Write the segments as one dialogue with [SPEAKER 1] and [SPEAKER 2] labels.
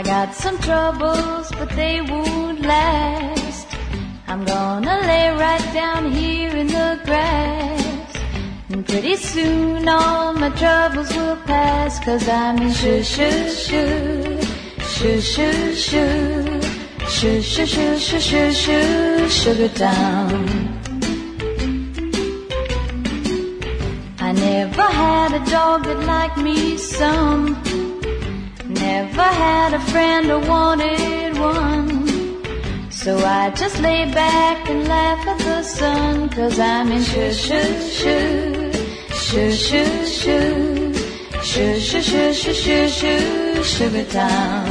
[SPEAKER 1] I got some troubles, but they won't last. I'm gonna lay right down here in the grass. And pretty soon all my troubles will pass. Cause I'm in shoo shoo shoo, shoo shoo shoo, shoo shoo shoo shoo shoo shoo, sugar town. I never had a dog that liked me some. Never had a friend or wanted one. So I just lay back and laugh at the sun. Cause I'm in shoo shoo shoo, shoo shoo shoo, shoo shoo shoo shoo shoo shoo, sugar town.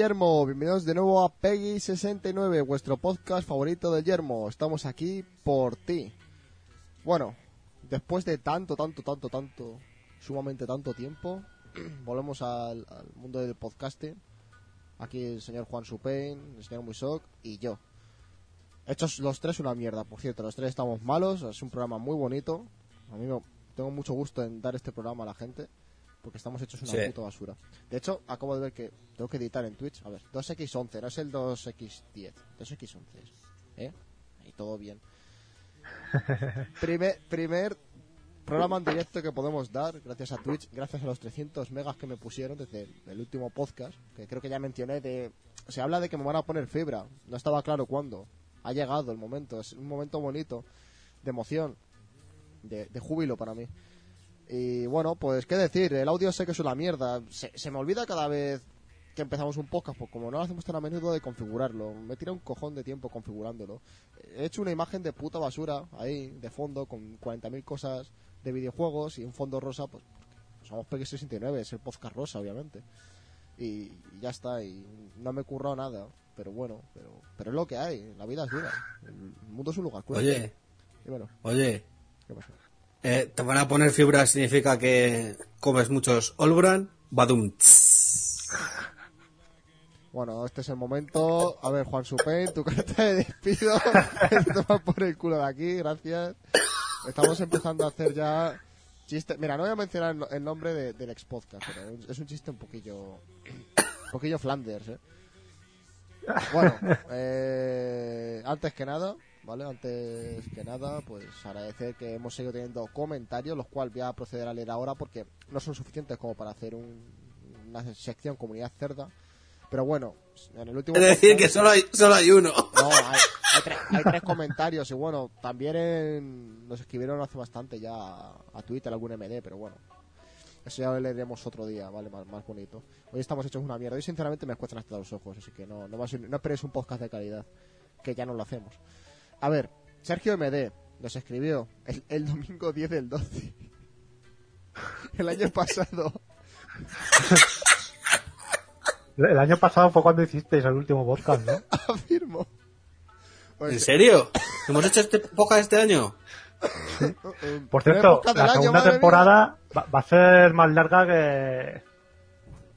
[SPEAKER 2] Yermo. Bienvenidos de nuevo a Peggy69, vuestro podcast favorito de Yermo. Estamos aquí por ti. Bueno, después de tanto, tanto, tanto, tanto, sumamente tanto tiempo, volvemos al, mundo del podcasting. Aquí el señor Juan Supain, el señor Muisok y yo. Hechos los tres una mierda, por cierto. Los tres estamos malos. Es un programa muy bonito. A mí me- tengo mucho gusto en dar este programa a la gente. Porque estamos hechos una
[SPEAKER 3] Sí.
[SPEAKER 2] puta basura. De hecho, acabo de ver que tengo que editar en Twitch. A ver, 2x11, no es el 2x10. 2x11 es. ¿Eh? Ahí todo bien. primer, primer programa en directo que podemos dar gracias a Twitch, gracias a los 300 megas que me pusieron desde el, el último podcast, que creo que ya mencioné de... Se habla de que me van a poner fibra, no estaba claro cuándo. Ha llegado el momento, es un momento bonito, de emoción, de, de júbilo para mí. Y bueno, pues qué decir, el audio sé que es una mierda. Se, se me olvida cada vez que empezamos un podcast, pues como no lo hacemos tan a menudo de configurarlo. Me tira un cojón de tiempo configurándolo. He hecho una imagen de puta basura ahí, de fondo, con 40.000 cosas de videojuegos y un fondo rosa, pues somos PX69, es el podcast rosa, obviamente. Y, y ya está, y no me he currado nada. Pero bueno, pero, pero es lo que hay, la vida es dura. El mundo es un lugar cruel.
[SPEAKER 3] Oye,
[SPEAKER 2] Y bueno,
[SPEAKER 3] oye,
[SPEAKER 2] ¿qué pasa?
[SPEAKER 3] Eh, te van a poner fibra significa que comes muchos Olbran, Badum.
[SPEAKER 2] Bueno, este es el momento. A ver, Juan Supain, tu carta de despido. Te tomas por el culo de aquí, gracias. Estamos empezando a hacer ya chistes. Mira, no voy a mencionar el nombre de- del ex podcast, pero es un chiste un poquillo. Un poquillo Flanders, ¿eh? Bueno, eh, antes que nada, ¿vale? Antes que nada, pues agradecer que hemos seguido teniendo comentarios, los cuales voy a proceder a leer ahora porque no son suficientes como para hacer un- una sección comunidad cerda. Pero bueno, en el último
[SPEAKER 3] Es decir, que solo hay, solo hay uno.
[SPEAKER 2] no, hay, hay tre- hay tres comentarios y bueno, también en- nos escribieron hace bastante ya a, a Twitter algún MD, pero bueno. Eso ya lo leeremos otro día, ¿vale? Más, más bonito. Hoy estamos hechos una mierda. Hoy sinceramente me cuestan hasta los ojos, así que no, no, va a ser- no esperéis un podcast de calidad, que ya no lo hacemos. A ver, Sergio MD nos escribió el, el domingo 10 del 12. El año pasado.
[SPEAKER 4] El año pasado fue cuando hicisteis el último podcast, ¿no?
[SPEAKER 2] Afirmo. Pues,
[SPEAKER 3] ¿En serio? ¿Hemos hecho este podcast este año?
[SPEAKER 2] eh,
[SPEAKER 4] Por cierto, la segunda temporada va, va a ser más larga que...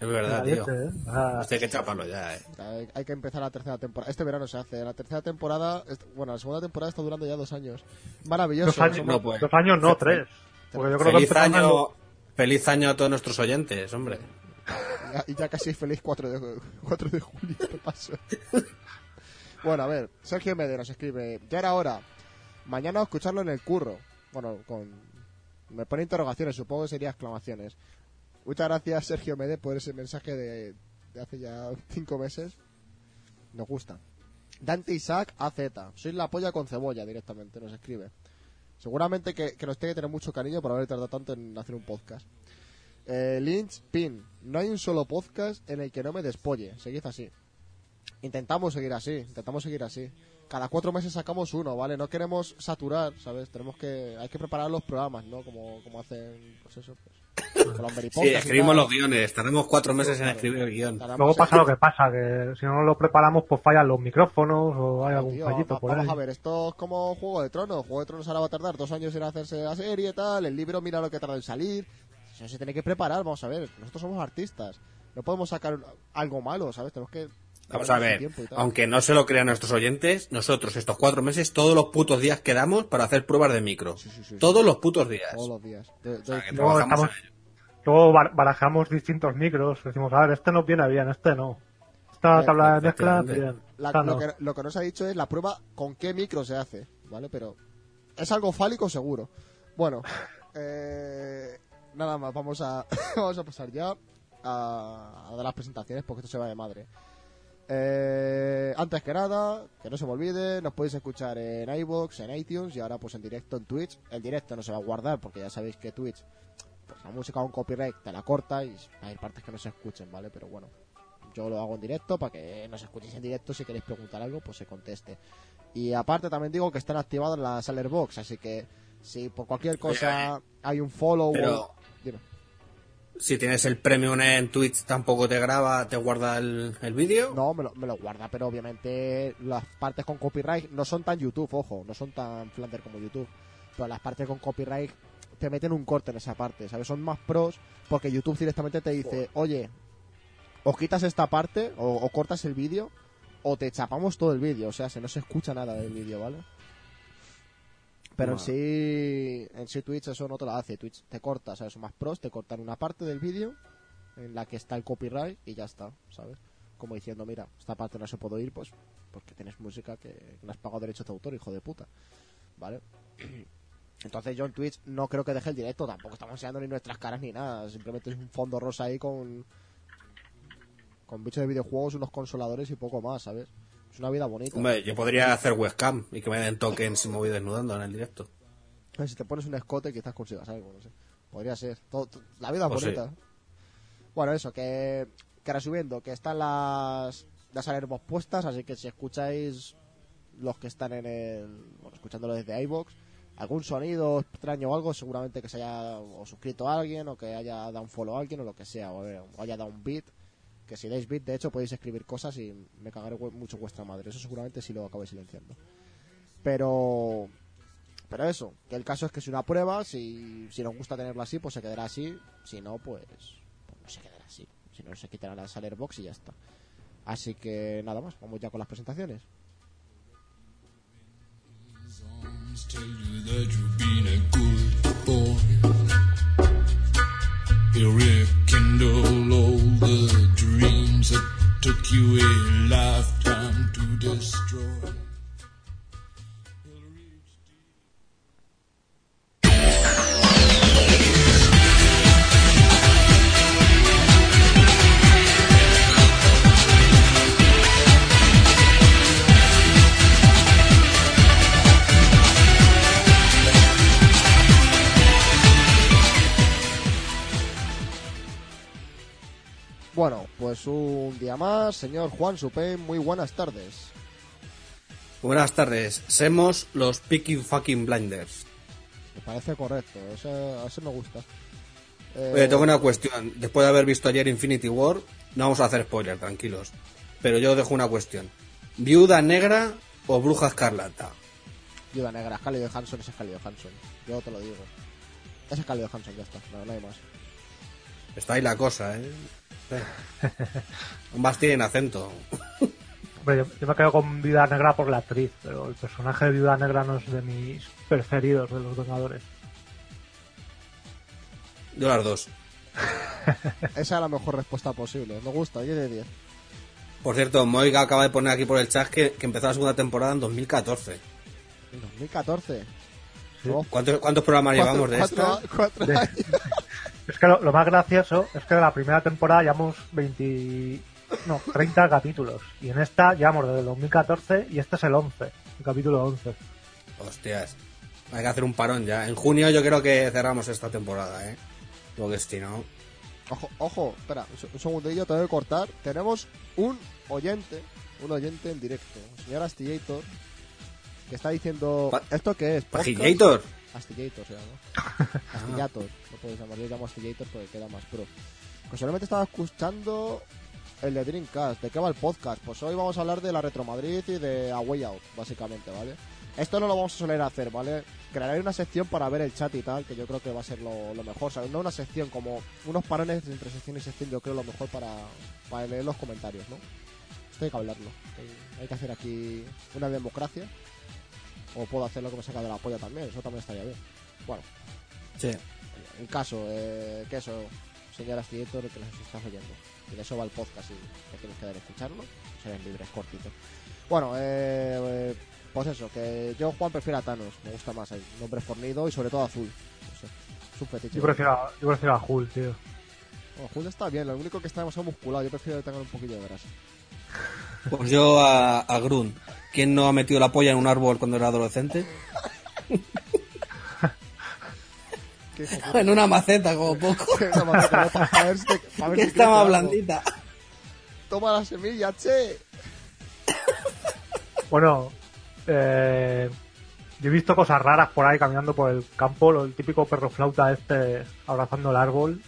[SPEAKER 3] Es
[SPEAKER 4] que
[SPEAKER 3] verdad, tío.
[SPEAKER 4] leche, ¿eh? Ah,
[SPEAKER 3] Hostia, hay que chaparlo ya, eh.
[SPEAKER 2] Hay, hay que empezar la tercera temporada. Este verano se hace. La tercera temporada, bueno, la segunda temporada está durando ya dos años. Maravilloso.
[SPEAKER 4] dos años,
[SPEAKER 3] no, pues.
[SPEAKER 4] dos años no, tres. Porque yo creo que
[SPEAKER 3] Feliz
[SPEAKER 4] en-
[SPEAKER 3] año, feliz año a todos nuestros oyentes, hombre.
[SPEAKER 2] Ya- y ya casi feliz 4 de, 4 de julio. ¿Qué pasó? bueno, a ver. Sergio Mede nos escribe. Ya era hora. Mañana escucharlo en el curro. Bueno, con. Me pone interrogaciones, supongo que sería exclamaciones. Muchas gracias, Sergio Mede, por ese mensaje de, de hace ya 5 meses. Nos gusta. Dante Isaac AZ. Soy la polla con cebolla directamente, nos escribe. Seguramente que, que nos tiene que tener mucho cariño por haber tardado tanto en hacer un podcast. Eh, Lynch Pin. No hay un solo podcast en el que no me despolle. Seguid así. Intentamos seguir así. Intentamos seguir así. Cada cuatro meses sacamos uno, ¿vale? No queremos saturar, ¿sabes? Tenemos que... Hay que preparar los programas, ¿no? Como, como hacen, pues eso, pues...
[SPEAKER 3] Sí, escribimos los guiones. Tardamos cuatro meses en escribir el
[SPEAKER 2] guion.
[SPEAKER 4] Luego pasa lo que pasa, que si no lo preparamos, pues fallan los micrófonos o hay algún
[SPEAKER 2] Tío,
[SPEAKER 4] fallito
[SPEAKER 2] va-
[SPEAKER 4] por
[SPEAKER 2] vamos
[SPEAKER 4] ahí.
[SPEAKER 2] a ver, esto es como Juego de Tronos. Juego de Tronos ahora va a tardar dos años en hacerse la serie y tal. El libro, mira lo que tarda en salir. Eso se tiene que preparar, vamos a ver. Nosotros somos artistas. No podemos sacar algo malo, ¿sabes? Tenemos que.
[SPEAKER 3] Vamos a ver, aunque no se lo crean nuestros oyentes, nosotros estos cuatro meses, todos los putos días quedamos para hacer pruebas de micro.
[SPEAKER 2] sí, sí.
[SPEAKER 3] Todos los putos días.
[SPEAKER 2] Todos los días. De- de-
[SPEAKER 3] O sea, que
[SPEAKER 4] Luego estamos- barajamos distintos micros. Decimos, a ver, este nos viene bien, este no. Esta
[SPEAKER 2] Eh,
[SPEAKER 4] tabla de mezcla, bien.
[SPEAKER 2] la-
[SPEAKER 4] esta
[SPEAKER 2] lo,
[SPEAKER 4] no.
[SPEAKER 2] que, lo que no se ha dicho es la prueba con qué micro se hace, ¿vale? Pero es algo fálico seguro. Bueno, eh, nada más, vamos a, vamos a pasar ya a, a dar las presentaciones porque esto se va de madre. Eh, antes que nada, que no se me olvide, nos podéis escuchar en iVoox, en iTunes y ahora pues en directo en Twitch. El directo no se va a guardar porque ya sabéis que Twitch, pues la música con copyright te la corta y hay partes que no se escuchen, ¿vale? Pero bueno, yo lo hago en directo para que nos escuchéis en directo. Si queréis preguntar algo, pues se conteste. Y aparte también digo que están activadas las Alerbox, así que si por cualquier cosa hay un follow
[SPEAKER 3] Pero-
[SPEAKER 2] o... Dime.
[SPEAKER 3] Si tienes el premium en Twitch, tampoco te graba, te guarda el, el vídeo.
[SPEAKER 2] No, me lo, me lo guarda, pero obviamente las partes con copyright no son tan YouTube, ojo, no son tan Flander como YouTube. Pero las partes con copyright te meten un corte en esa parte, ¿sabes? Son más pros porque YouTube directamente te dice, oye, o quitas esta parte o, o cortas el vídeo o te chapamos todo el vídeo, o sea, se no se escucha nada del vídeo, ¿vale? Pero en sí, en sí Twitch eso no te lo hace, Twitch te corta, ¿sabes? Son más pros, te cortan una parte del vídeo en la que está el copyright y ya está, ¿sabes? Como diciendo, mira, esta parte no se puede oír, pues porque tienes música que no has pagado derechos de autor, hijo de puta, ¿vale? Entonces yo en Twitch no creo que deje el directo, tampoco estamos enseñando ni nuestras caras ni nada, simplemente es un fondo rosa ahí con con bichos de videojuegos, unos consoladores y poco más, ¿sabes? Es una vida bonita.
[SPEAKER 3] Hombre, yo podría hacer webcam y que me den tokens si me voy desnudando en el directo.
[SPEAKER 2] Eh, Si te pones un escote, quizás consigas algo, no sé. Podría ser. Todo- to- la vida es
[SPEAKER 3] Pues sí.
[SPEAKER 2] bonita. Bueno, eso, que, que resumiendo, que están las, las alertas puestas, así que si escucháis los que están en el. Bueno, escuchándolo desde iBox, algún sonido extraño o algo, seguramente que se haya o suscrito a alguien, o que haya dado un follow a alguien, o lo que sea, o, o haya dado un beat. Que si dais beat, de hecho, podéis escribir cosas y me cagaré mucho vuestra madre. Eso seguramente sí lo acabé silenciando. Pero. Pero eso, que el caso es que es una prueba, si, si nos gusta tenerlo así, pues se quedará así, si no, pues, pues no se quedará así. Si no, se quitará la Saler Box y ya está. Así que nada más, vamos ya con las presentaciones.
[SPEAKER 5] Dreams that took you a lifetime to destroy.
[SPEAKER 2] Bueno, pues un día más, señor Juan Supen, muy buenas tardes.
[SPEAKER 3] Buenas tardes, somos los Picking Fucking Blinders.
[SPEAKER 2] Me parece correcto, eso, eso me gusta. Eh,
[SPEAKER 3] Oye, tengo una cuestión. Después de haber visto ayer Infinity War, No vamos a hacer spoiler, tranquilos. Pero yo dejo una cuestión. ¿Viuda negra o bruja escarlata?
[SPEAKER 2] Viuda negra, Scarlett Johansson es Scarlett Johansson. Yo te lo digo. Es Scarlett Johansson, ya está. No, no hay más.
[SPEAKER 3] Está ahí la cosa, ¿eh? Ambas tienen acento.
[SPEAKER 4] Hombre, yo, yo me quedo con Viuda Negra por la actriz, pero el personaje de Viuda Negra no es de mis preferidos de los Vengadores.
[SPEAKER 3] Yo las dos.
[SPEAKER 2] Esa es la mejor respuesta posible. Me gusta, 10 de 10.
[SPEAKER 3] Por cierto, Moiga acaba de poner aquí por el chat que, que empezó la segunda temporada en 2014.
[SPEAKER 2] En 2014.
[SPEAKER 4] Sí.
[SPEAKER 3] ¿Cuántos, cuántos programas llevamos de
[SPEAKER 2] cuatro,
[SPEAKER 3] esto?
[SPEAKER 2] cuatro
[SPEAKER 4] De-
[SPEAKER 2] años.
[SPEAKER 4] Es que lo, lo más gracioso es que de la primera temporada llevamos 20... No, 30 capítulos. Y en esta llevamos desde el 2014 y este es el 11, el capítulo 11.
[SPEAKER 3] Hostias. Hay que hacer un parón ya. En junio yo creo que cerramos esta temporada, ¿eh? Porque si no...
[SPEAKER 2] Ojo, ojo, espera, un se- un segundillo, tengo que cortar. Tenemos un oyente, un oyente en directo, señor Astillator, que está diciendo...
[SPEAKER 3] Pa-
[SPEAKER 2] ¿Esto qué es? ¿Podcast? Astillator se llama. Astillator, lo puedes llamar. Yo llamo Astillator porque queda más pro. Pues solamente estaba escuchando el de Dreamcast. ¿De qué va el podcast? Pues hoy vamos a hablar de la Retro Madrid y de A Way Out, básicamente, ¿vale? Esto no lo vamos a soler hacer, ¿vale? Crearé una sección para ver el chat y tal, que yo creo que va a ser lo, lo mejor. O sea, no una sección, como unos parones entre sección y sección, yo creo lo mejor para, para leer los comentarios, ¿no? Esto hay que hablarlo. Hay que hacer aquí una democracia. O puedo hacer lo que me saca de la polla también, eso también estaría bien. Bueno,
[SPEAKER 3] Sí.
[SPEAKER 2] en caso, eh, que eso, señor Astillator, que nos estás oyendo. Y de eso va el podcast y que tienes que dar a escucharlo. Seres libres, cortito. Bueno, eh, eh, pues eso, que yo Juan prefiero a Thanos, me gusta más el nombre fornido y sobre todo azul. No sé, es un fetiche.
[SPEAKER 4] Yo prefiero, a- yo prefiero a Hulk, tío.
[SPEAKER 2] Bueno, Hulk está bien, lo único que está demasiado musculado, yo prefiero que tenga un poquillo de grasa.
[SPEAKER 3] Pues yo a, a Grun. ¿Quién no ha metido la polla en un árbol cuando era adolescente? En una maceta, como poco.
[SPEAKER 2] Una maceta, ¿no? Pa- ver si te- pa' ver
[SPEAKER 3] que
[SPEAKER 2] si
[SPEAKER 3] está más blandita.
[SPEAKER 2] Toma la semilla, che.
[SPEAKER 4] Bueno, eh, yo he visto cosas raras por ahí caminando por el campo, lo- el típico perro flauta este abrazando el árbol.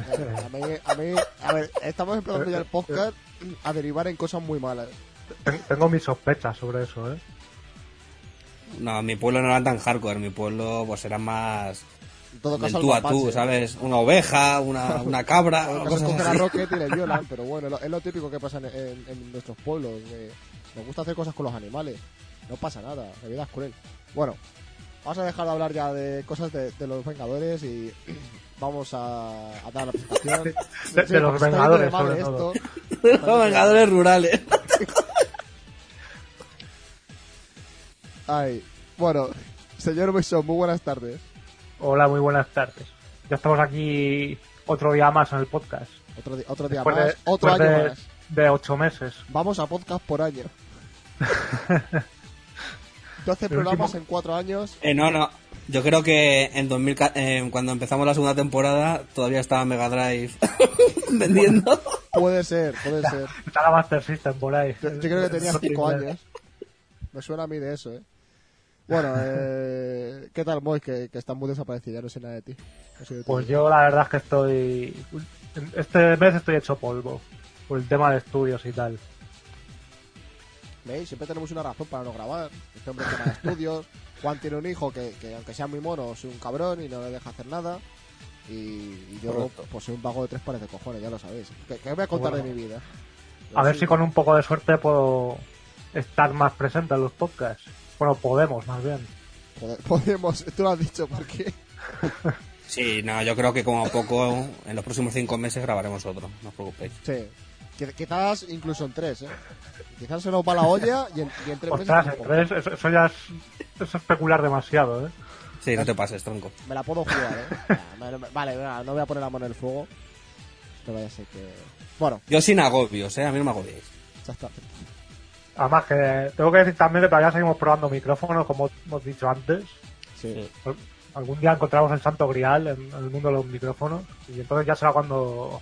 [SPEAKER 2] A mí, a mí, a ver, estamos empezando ya el podcast a derivar en cosas muy malas.
[SPEAKER 4] Ten- Tengo mis sospechas sobre eso, ¿eh?
[SPEAKER 3] No, mi pueblo no era tan hardcore. Mi pueblo pues era más
[SPEAKER 2] En todo
[SPEAKER 3] del
[SPEAKER 2] caso,
[SPEAKER 3] tú a tú,
[SPEAKER 2] mapache.
[SPEAKER 3] ¿sabes? Una oveja, una, una cabra,
[SPEAKER 2] caso,
[SPEAKER 3] cosas
[SPEAKER 2] a
[SPEAKER 3] así.
[SPEAKER 2] Rocket y le violan, pero bueno, es lo típico que pasa en, en- en nuestros pueblos. que nos gusta hacer cosas con los animales. No pasa nada, la vida es cruel. Bueno, vamos a dejar de hablar ya de cosas de, de los Vengadores y vamos a, a dar la presentación.
[SPEAKER 4] De-
[SPEAKER 2] Sí,
[SPEAKER 4] de los Vengadores,
[SPEAKER 2] de
[SPEAKER 4] sobre todo.
[SPEAKER 2] esto.
[SPEAKER 3] Los vengadores rurales.
[SPEAKER 2] Ay, bueno, señor Wilson, muy buenas tardes.
[SPEAKER 4] Hola, muy buenas tardes. Ya estamos aquí otro día más en el podcast.
[SPEAKER 2] Otro, otro día
[SPEAKER 4] Después
[SPEAKER 2] más,
[SPEAKER 4] de-
[SPEAKER 2] otro año
[SPEAKER 4] de,
[SPEAKER 2] más.
[SPEAKER 4] de ocho meses.
[SPEAKER 2] Vamos a podcast por año. 12
[SPEAKER 4] El
[SPEAKER 2] programas
[SPEAKER 4] último-
[SPEAKER 2] en 4 años.
[SPEAKER 3] Eh, no, no. Yo creo que en 2000, ca- eh, cuando empezamos la segunda temporada todavía estaba Mega Drive vendiendo.
[SPEAKER 2] Puede ser, puede ser.
[SPEAKER 4] Está la Master System por ahí.
[SPEAKER 2] Yo, yo creo que tenía
[SPEAKER 4] No
[SPEAKER 2] 5
[SPEAKER 4] tiene-
[SPEAKER 2] años. Me suena a mí de eso, ¿eh? Bueno, eh, ¿qué tal, Moy? Que, que estás muy desaparecido, ya no sé nada de ti. No sé de ti.
[SPEAKER 4] Pues yo la verdad es que estoy... Este mes estoy hecho polvo. Por el tema de estudios y tal.
[SPEAKER 2] ¿Veis? Siempre tenemos una razón para no grabar. Este hombre tema de estudios. Juan tiene un hijo que, que aunque sea muy mono, es un cabrón y no le deja hacer nada. Y, y yo,
[SPEAKER 3] Correcto.
[SPEAKER 2] pues soy un vago de tres pares de cojones, ya lo sabéis. ¿Qué, qué voy a contar
[SPEAKER 4] Bueno.
[SPEAKER 2] de mi vida?
[SPEAKER 4] A ver
[SPEAKER 2] Sí,
[SPEAKER 4] si con un poco de suerte puedo estar más presente en los podcasts. Bueno, podemos más bien.
[SPEAKER 2] Podemos, tú lo has dicho, porque
[SPEAKER 3] Sí, no, yo creo que como poco en los próximos cinco meses grabaremos otro, no os preocupéis.
[SPEAKER 2] Sí. Qui- Quizás incluso en tres, ¿eh? Quizás se nos va la olla y en, y en tres.
[SPEAKER 4] Ostras, en tres, eso, eso ya es, es especular demasiado, ¿eh?
[SPEAKER 3] Sí, no te pases, tronco.
[SPEAKER 2] Me la puedo jugar, ¿eh? Vale, no voy a poner la mano en el fuego. No vaya a ser que. Bueno,
[SPEAKER 3] Yo sin agobios, ¿eh? A mí no me agobiéis.
[SPEAKER 2] ya está.
[SPEAKER 4] Además que tengo que decir también que todavía seguimos probando micrófonos, como hemos dicho antes.
[SPEAKER 2] Sí.
[SPEAKER 3] Sí.
[SPEAKER 4] Algún día encontramos el santo grial en, en el mundo de los micrófonos y entonces ya será cuando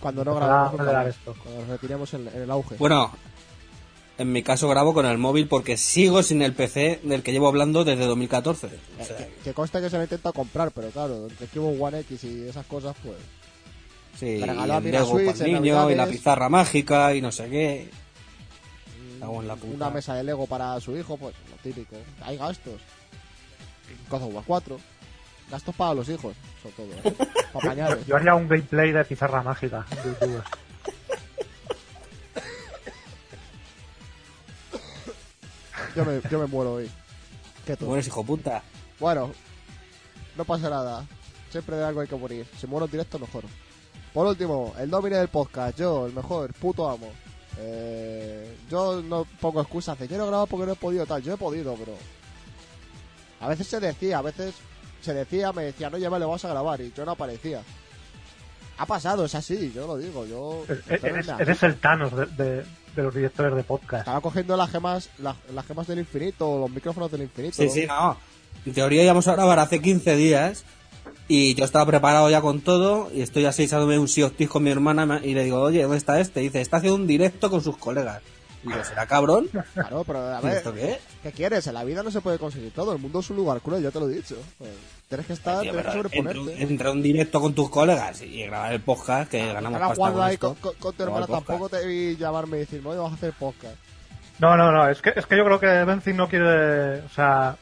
[SPEAKER 2] Cuando no grabamos. más.
[SPEAKER 4] esto.
[SPEAKER 2] Cuando nos retiremos en, en el auge.
[SPEAKER 3] Bueno, en mi caso grabo con el móvil porque sigo sin el PC del que llevo hablando desde 2014. O
[SPEAKER 2] Eh,
[SPEAKER 3] sea,
[SPEAKER 2] que, que consta que se lo intenta comprar, pero claro, entre hubo One X y esas cosas, pues.
[SPEAKER 3] Sí, y
[SPEAKER 2] regaló a
[SPEAKER 3] el Lego
[SPEAKER 2] Switch
[SPEAKER 3] el niño y la pizarra mágica y no sé qué. Cago en la puta.
[SPEAKER 2] Una mesa de Lego para su hijo, pues lo típico. Hay gastos. God of War 4. Gastos para los hijos, sobre todo. ¿eh? Para pañales.
[SPEAKER 4] Yo haría un gameplay de pizarra mágica en YouTube.
[SPEAKER 2] Yo me, yo me muero hoy. ¿Qué tú?
[SPEAKER 3] Tú eres hijo puta.
[SPEAKER 2] Bueno, no pasa nada. Siempre de algo hay que morir. Si muero en directo, mejor. Por último, el domine del podcast. Yo, el mejor, puto amo. Eh, yo no pongo excusas de quiero grabar porque no he podido tal. Yo he podido, pero. A veces se decía, a veces se decía, me decía, no, vale, vamos a grabar. Y yo no aparecía. Ha pasado, es así, yo lo digo. Yo.
[SPEAKER 4] Eres,
[SPEAKER 2] Venga.
[SPEAKER 4] eres el Thanos de, de- de los directores de podcast.
[SPEAKER 2] Estaba cogiendo las gemas, las, las gemas del infinito, los micrófonos del infinito.
[SPEAKER 3] Sí, sí, no. En teoría íbamos a grabar hace 15 días y yo estaba preparado ya con todo y estoy así echándome un thieves con mi hermana y le digo, oye, ¿dónde está este? Y dice, está haciendo un directo con sus colegas. Y ¿será cabrón?
[SPEAKER 2] Claro, pero a
[SPEAKER 3] ¿Y
[SPEAKER 2] ver,
[SPEAKER 3] ¿Esto qué?
[SPEAKER 2] ¿Qué quieres? En la vida no se puede conseguir todo. El mundo es un lugar cruel, ya te lo he dicho. Pues, tienes que estar,
[SPEAKER 3] Tío,
[SPEAKER 2] tienes que
[SPEAKER 3] pero entre, un-
[SPEAKER 2] sobreponerte.
[SPEAKER 3] entre un directo con tus colegas y grabar el podcast, que ganamos pasta con
[SPEAKER 2] ahí
[SPEAKER 3] esto.
[SPEAKER 2] con, con- con tu hermana tampoco te vi llamarme y decirme, oye, vamos a hacer podcast.
[SPEAKER 4] No, no, no, es que, es que yo creo que Benzin no quiere, o sea,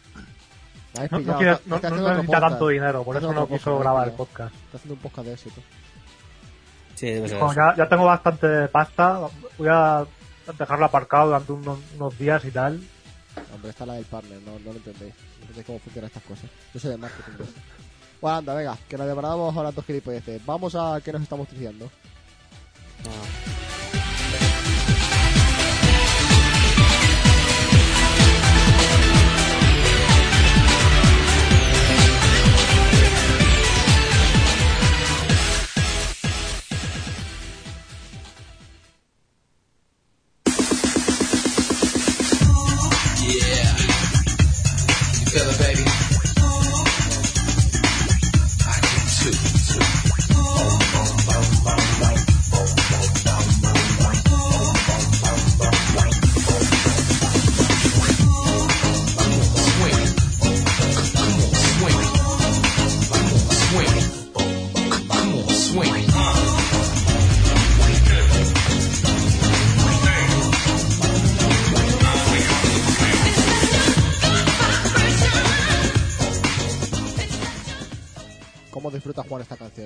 [SPEAKER 4] no, no quiere, no, no necesita
[SPEAKER 2] podcast.
[SPEAKER 4] tanto dinero, por eso no quiso
[SPEAKER 2] podcast,
[SPEAKER 4] grabar el podcast.
[SPEAKER 2] Está haciendo un podcast de éxito.
[SPEAKER 3] Sí, debe ser
[SPEAKER 4] Como ya, ya tengo bastante pasta, voy a dejarlo aparcado durante unos, unos días y tal.
[SPEAKER 2] Hombre, está la del partner, no, no lo entendéis. No entendéis cómo funcionan estas cosas. Yo soy de marketing. ¿no? Bueno, anda, venga, que nos deparamos hablando gilipolleces. Vamos a qué nos estamos diciendo.
[SPEAKER 6] Feel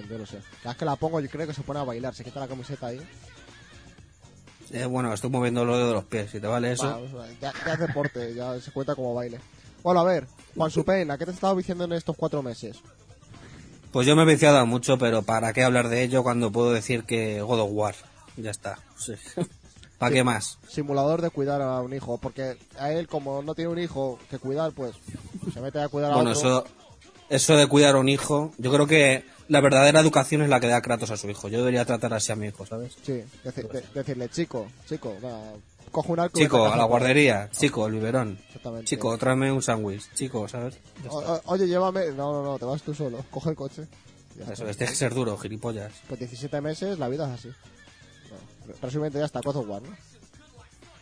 [SPEAKER 2] Yo lo sé. Cada vez que la pongo, yo creo que se pone a bailar. Se quita la camiseta ahí.
[SPEAKER 3] Eh, bueno, estoy moviendo lo de los pies, si te vale eso.
[SPEAKER 2] Ya, ya es deporte, ya se cuenta como baile. Bueno, a ver, Juan Supen, ¿a qué te has estado diciendo en estos cuatro meses?
[SPEAKER 3] Pues yo me he viciado mucho, pero ¿para qué hablar de ello cuando puedo decir que God of War? Ya está. Sí. ¿Para qué más?
[SPEAKER 2] Simulador de cuidar a un hijo, porque a él, como no tiene un hijo que cuidar, pues se mete a cuidar a
[SPEAKER 3] Bueno,
[SPEAKER 2] otro.
[SPEAKER 3] eso, eso de cuidar a un hijo, yo creo que la verdadera educación es la que da Kratos a su hijo. Yo debería tratar así a mi hijo, ¿sabes?
[SPEAKER 2] Sí, deci- de- decirle, chico, chico, va, coge un arco
[SPEAKER 3] Chico, a la guardería. Chico, el biberón.
[SPEAKER 2] Exactamente.
[SPEAKER 3] Chico, tráeme un sándwich. Chico, ¿sabes?
[SPEAKER 2] O- o- oye, llévame. No, no, no, te vas tú solo. Coge el coche. Ya
[SPEAKER 3] Eso, tienes que ser duro, gilipollas.
[SPEAKER 2] Pues 17 meses, la vida es así. Bueno, resumiendo ya está, God of War, ¿no?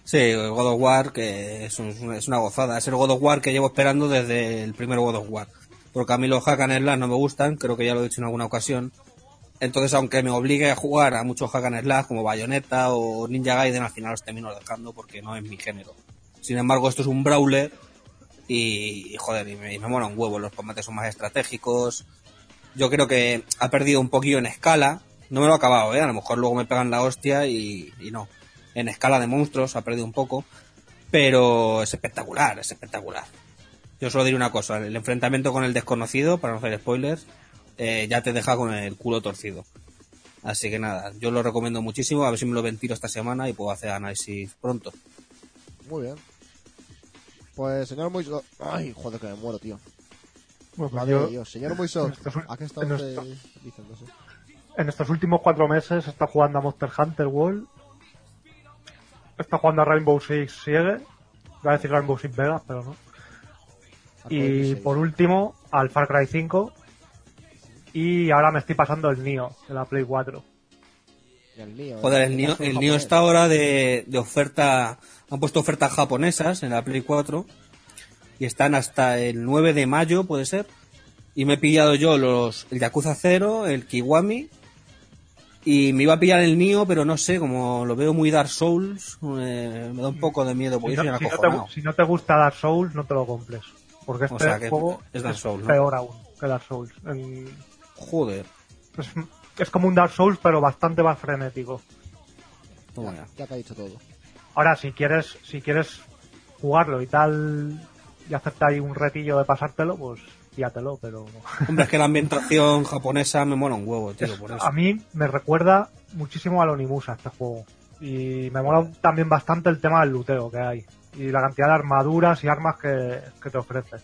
[SPEAKER 3] Sí, el God of War, que es, un- es una gozada. Es el God of War que llevo esperando desde el primer God of War. Porque a mí los hack and slash no me gustan, creo que ya lo he dicho en alguna ocasión. Entonces, aunque me obligue a jugar a muchos hack and slash como Bayonetta o Ninja Gaiden, al final los termino dejando porque no es mi género. Sin embargo, esto es un brawler y, y, joder, y me, y me un huevo. Los combates son más estratégicos. Yo creo que ha perdido un poquillo en escala. No me lo he acabado, ¿eh? A lo mejor luego me pegan la hostia y no. En escala de monstruos ha perdido un poco. Pero es espectacular, es espectacular. Yo solo diré una cosa, el enfrentamiento con el desconocido, para no hacer spoilers, eh, ya te deja con el culo torcido. Así que nada, yo lo recomiendo muchísimo, a ver si me lo ventilo esta semana y puedo hacer análisis pronto.
[SPEAKER 2] Muy bien. Pues, señor muy... Ay, joder, que me muero, tío.
[SPEAKER 4] Bueno, pues
[SPEAKER 2] Madre
[SPEAKER 4] yo,
[SPEAKER 2] de Dios. Señor muy
[SPEAKER 4] en estos
[SPEAKER 2] ¿a qué está
[SPEAKER 4] en
[SPEAKER 2] usted
[SPEAKER 4] en estos últimos cuatro meses está jugando a Monster Hunter World, está jugando a Rainbow Six Siege, voy a decir Rainbow Six Vegas, pero no. Y por último, al Far Cry 5. Y ahora me estoy pasando el Nio de la Play 4.
[SPEAKER 2] Y el mío.
[SPEAKER 3] Joder,
[SPEAKER 2] ¿eh?
[SPEAKER 3] el Nio,
[SPEAKER 2] un
[SPEAKER 3] el Nio está ahora de, de oferta, han puesto ofertas japonesas en la Play 4 y están hasta el 9 de mayo, puede ser. Y me he pillado yo los, el Yakuza 0, el Kiwami Y me iba a pillar el Nio, pero no sé, como lo veo muy Dark Souls, eh, me da un poco de miedo, porque
[SPEAKER 4] Si no, si, te, si no te gusta Dark Souls, no te lo compres. Porque este
[SPEAKER 3] O sea,
[SPEAKER 4] juego
[SPEAKER 3] es Dark Souls, ¿no?
[SPEAKER 4] peor aún que Dark Souls. En-
[SPEAKER 3] Joder,
[SPEAKER 4] es, es como un Dark Souls, pero bastante más frenético.
[SPEAKER 3] ya.
[SPEAKER 2] Ya te ha dicho todo.
[SPEAKER 4] Ahora, si quieres, si quieres jugarlo y tal, y hacerte ahí un retillo de pasártelo, pues píatelo, pero
[SPEAKER 3] Hombre, es que la ambientación japonesa me mola un huevo, tío, por eso.
[SPEAKER 4] a mí me recuerda muchísimo al Onimusa este juego. Y me mola también bastante el tema del luteo que hay. Y la cantidad de armaduras y armas que, que te ofrece.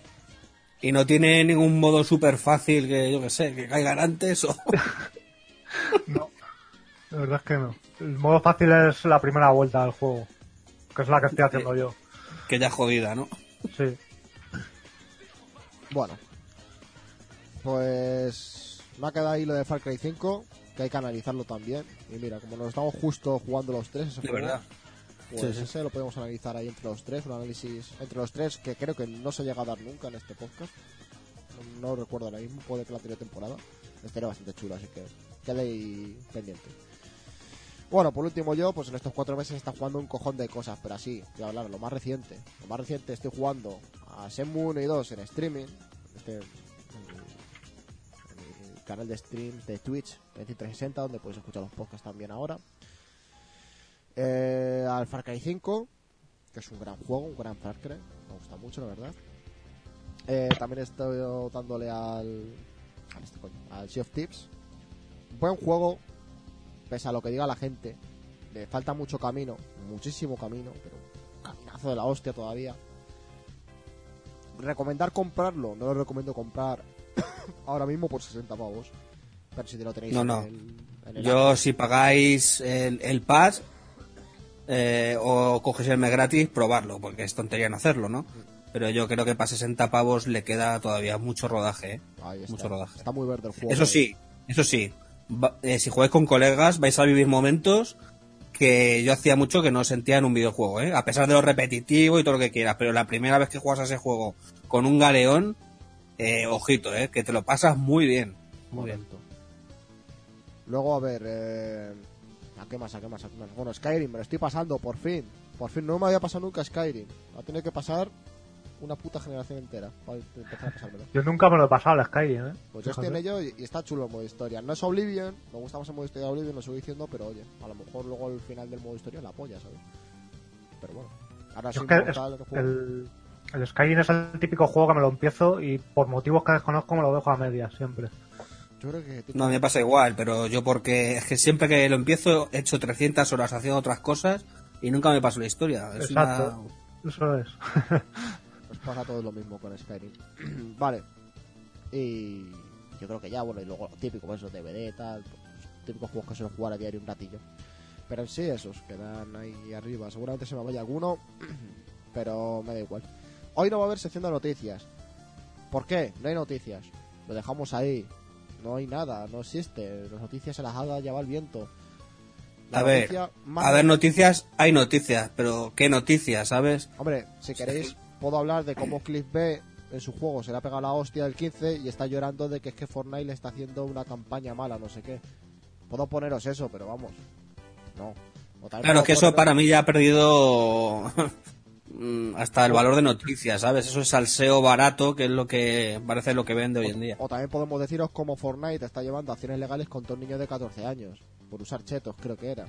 [SPEAKER 3] Y no tiene ningún modo súper fácil que, yo que sé, que caigan antes o...
[SPEAKER 4] No, la verdad es que no. El modo fácil es la primera vuelta del juego, que es la que estoy haciendo yo.
[SPEAKER 3] que ya jodida, ¿no?
[SPEAKER 4] Sí.
[SPEAKER 2] Bueno. Pues me ha quedado ahí lo de Far Cry 5, que hay que analizarlo también. Y mira, como nos estamos justo jugando los tres, ese
[SPEAKER 3] De verdad.
[SPEAKER 2] Pues
[SPEAKER 3] Sí, sí.
[SPEAKER 2] ese lo podemos analizar ahí entre los tres, un análisis entre los tres que creo que no se llega a dar nunca en este podcast. No, no recuerdo ahora mismo, puede que la anterior temporada. Estaría bastante chulo, así que quedéis pendiente. Bueno, por último yo, pues en estos cuatro meses está jugando un cojón de cosas, pero así, voy a hablar lo más reciente. Lo más reciente estoy jugando a Shenmue 1 y 2 en streaming. Este, en el- en el canal de streams de Twitch, en 360, donde podéis escuchar los podcasts también ahora. Eh, al Far Cry 5, que es un gran juego, un gran Far Cry. Me gusta mucho, la verdad. Eh, también estoy dándole al, al, este coño, al Sea of Tips. Buen juego, pese a lo que diga la gente. Le falta mucho camino, muchísimo camino, pero un caminazo de la hostia todavía. Recomendar comprarlo, no lo recomiendo comprar ahora mismo por 60 pavos. Pero si te lo tenéis
[SPEAKER 3] No,
[SPEAKER 2] en
[SPEAKER 3] no.
[SPEAKER 2] el, en el
[SPEAKER 3] Yo, si pagáis el, el pass eh, o coges el mes gratis, probarlo, porque es tontería no hacerlo, ¿no? Pero yo creo que para 60 pavos le queda todavía mucho rodaje, ¿eh?
[SPEAKER 2] Ahí está.
[SPEAKER 3] mucho rodaje.
[SPEAKER 2] Está muy verde el juego.
[SPEAKER 3] Eso sí, eso sí. va- eh, si jugáis con colegas, vais a vivir momentos que yo hacía mucho que no sentía en un videojuego, ¿eh? A pesar de lo repetitivo y todo lo que quieras. Pero la primera vez que juegas a ese juego con un galeón, eh, ojito, ¿eh? Que te lo pasas muy bien. Muy bien.
[SPEAKER 2] Luego, a ver, eh... ¿a qué más? ¿A qué más? ¿A qué más? Bueno, Skyrim, me lo estoy pasando, por fin. Por fin, no me había pasado nunca Skyrim. Va a tener que pasar una puta generación entera para empezar a pasármelo.
[SPEAKER 4] Yo nunca me lo he pasado al Skyrim, ¿eh?
[SPEAKER 2] Pues yo estoy en ello y, y está chulo el modo historia. No es Oblivion, me gusta más el modo historia de Oblivion, lo sigo diciendo, pero oye, a lo mejor luego el final del modo historia la polla, ¿sabes? Pero bueno, ahora sí,
[SPEAKER 4] es que es-
[SPEAKER 2] el,
[SPEAKER 4] el Skyrim es el típico juego que me lo empiezo y por motivos que desconozco me lo dejo a medias siempre.
[SPEAKER 2] Yo creo que
[SPEAKER 3] No, me pasa igual, pero yo porque es que siempre que lo empiezo he hecho 300 horas haciendo otras cosas y nunca me paso la historia. Es
[SPEAKER 4] Exacto.
[SPEAKER 3] una-
[SPEAKER 4] Eso es.
[SPEAKER 2] Pues pasa todo lo mismo con Skyrim. vale. Y yo creo que ya, bueno, y luego lo típico, pues esos DVD y tal, pues, típicos juegos que suelo jugar a diario un ratillo. Pero en sí, esos quedan ahí arriba. Seguramente se me vaya alguno, pero me da igual. Hoy no va a haber sección de noticias. ¿Por qué? No hay noticias. Lo dejamos ahí. No hay nada, no existe. Las noticias se las haga ya va el viento. La
[SPEAKER 3] A ver,
[SPEAKER 2] más-
[SPEAKER 3] A ver, noticias, hay noticias, pero ¿qué noticias, sabes?
[SPEAKER 2] Hombre, si queréis, puedo hablar de cómo Cliff B en su juego se le ha pegado la hostia del 15 y está llorando de que es que Fortnite le está haciendo una campaña mala, no sé qué. Puedo poneros eso, pero vamos. No.
[SPEAKER 3] Claro, que eso para mí ya ha perdido hasta el valor de noticias, ¿sabes? Eso es salseo barato, que es lo que parece lo que vende hoy en día.
[SPEAKER 2] O también podemos deciros cómo Fortnite está llevando acciones legales contra un niño de 14 años. Por usar chetos, creo que era.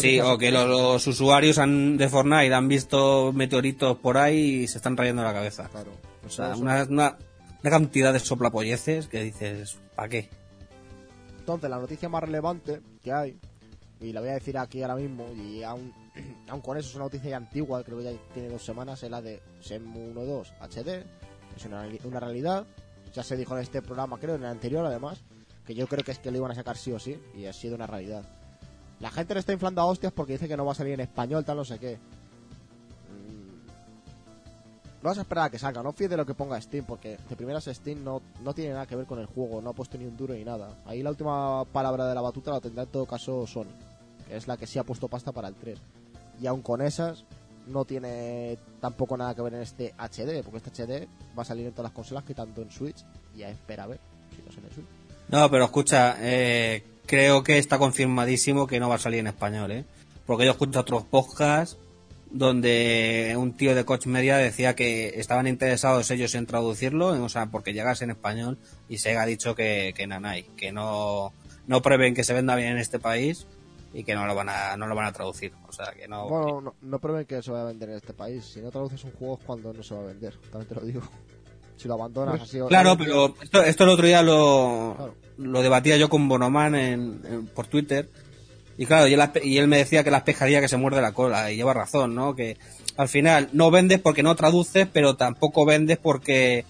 [SPEAKER 3] Sí, o que los, los usuarios han- de Fortnite han visto meteoritos por ahí y se están rayando la cabeza.
[SPEAKER 2] Claro.
[SPEAKER 3] O sea,
[SPEAKER 2] Eso-
[SPEAKER 3] una, una, una cantidad de soplapolleces que dices, ¿para qué?
[SPEAKER 2] Entonces, la noticia más relevante que hay, y la voy a decir aquí ahora mismo, y aún, aún con eso es una noticia ya antigua, creo que ya tiene dos semanas, es la de Shenmue 1.2 HD, es una, una realidad, ya se dijo en este programa, creo, en el anterior además, que yo creo que es que lo iban a sacar sí o sí, y ha sido una realidad. La gente le está inflando a hostias porque dice que no va a salir en español, tal no sé qué. No vas a esperar a que salga, no fíes de lo que ponga Steam, porque de primeras Steam no, no tiene nada que ver con el juego, no ha puesto ni un duro ni nada. Ahí la última palabra de la batuta la tendrá en todo caso Sony, que es la que sí ha puesto pasta para el 3. Y aún con esas, no tiene tampoco nada que ver en este HD, porque este HD va a salir en todas las consolas, que tanto en Switch, y a espera a ver si no sale en Switch.
[SPEAKER 3] No, pero escucha, eh, creo que está confirmadísimo que no va a salir en español, ¿eh? Porque yo escucho otros podcasts donde un tío de Coach Media decía que estaban interesados ellos en traducirlo, o sea, porque llegase en español, y Sega ha dicho que, que nanay, que no, no prueben que se venda bien en este país y que no lo van a, no lo van a traducir. O sea, que no.
[SPEAKER 2] Bueno, no, no prueben que se va a vender en este país. Si no traduces un juego es cuando no se va a vender. También te lo digo. Si lo abandonas así.
[SPEAKER 3] Claro, pero esto, esto el otro día lo,
[SPEAKER 2] Claro.
[SPEAKER 3] lo debatía yo con Bonoman en, en- por Twitter. Y claro, y él, y él me decía que las pescadillas que se muerde la cola. Y lleva razón, ¿no? Que al final no vendes porque no traduces, pero tampoco vendes porque,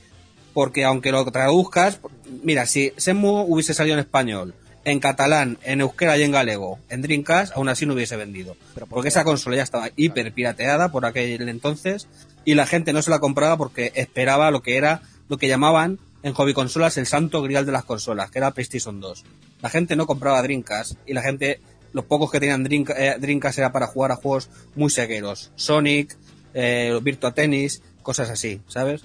[SPEAKER 3] porque aunque lo traduzcas, mira, si Semu hubiese salido en español, en catalán, en euskera y en galego, en Dreamcast, aún así no hubiese vendido.
[SPEAKER 2] Pero ¿por
[SPEAKER 3] Porque esa consola ya estaba hiper pirateada por aquel entonces y la gente no se la compraba porque esperaba lo que era, lo que llamaban en hobby consolas el santo grial de las consolas, que era PlayStation 2. La gente no compraba Dreamcast y la gente, los pocos que tenían eh, Dreamcast era para jugar a juegos muy segueros. Sonic, eh, Virtua Tennis, cosas así, ¿sabes?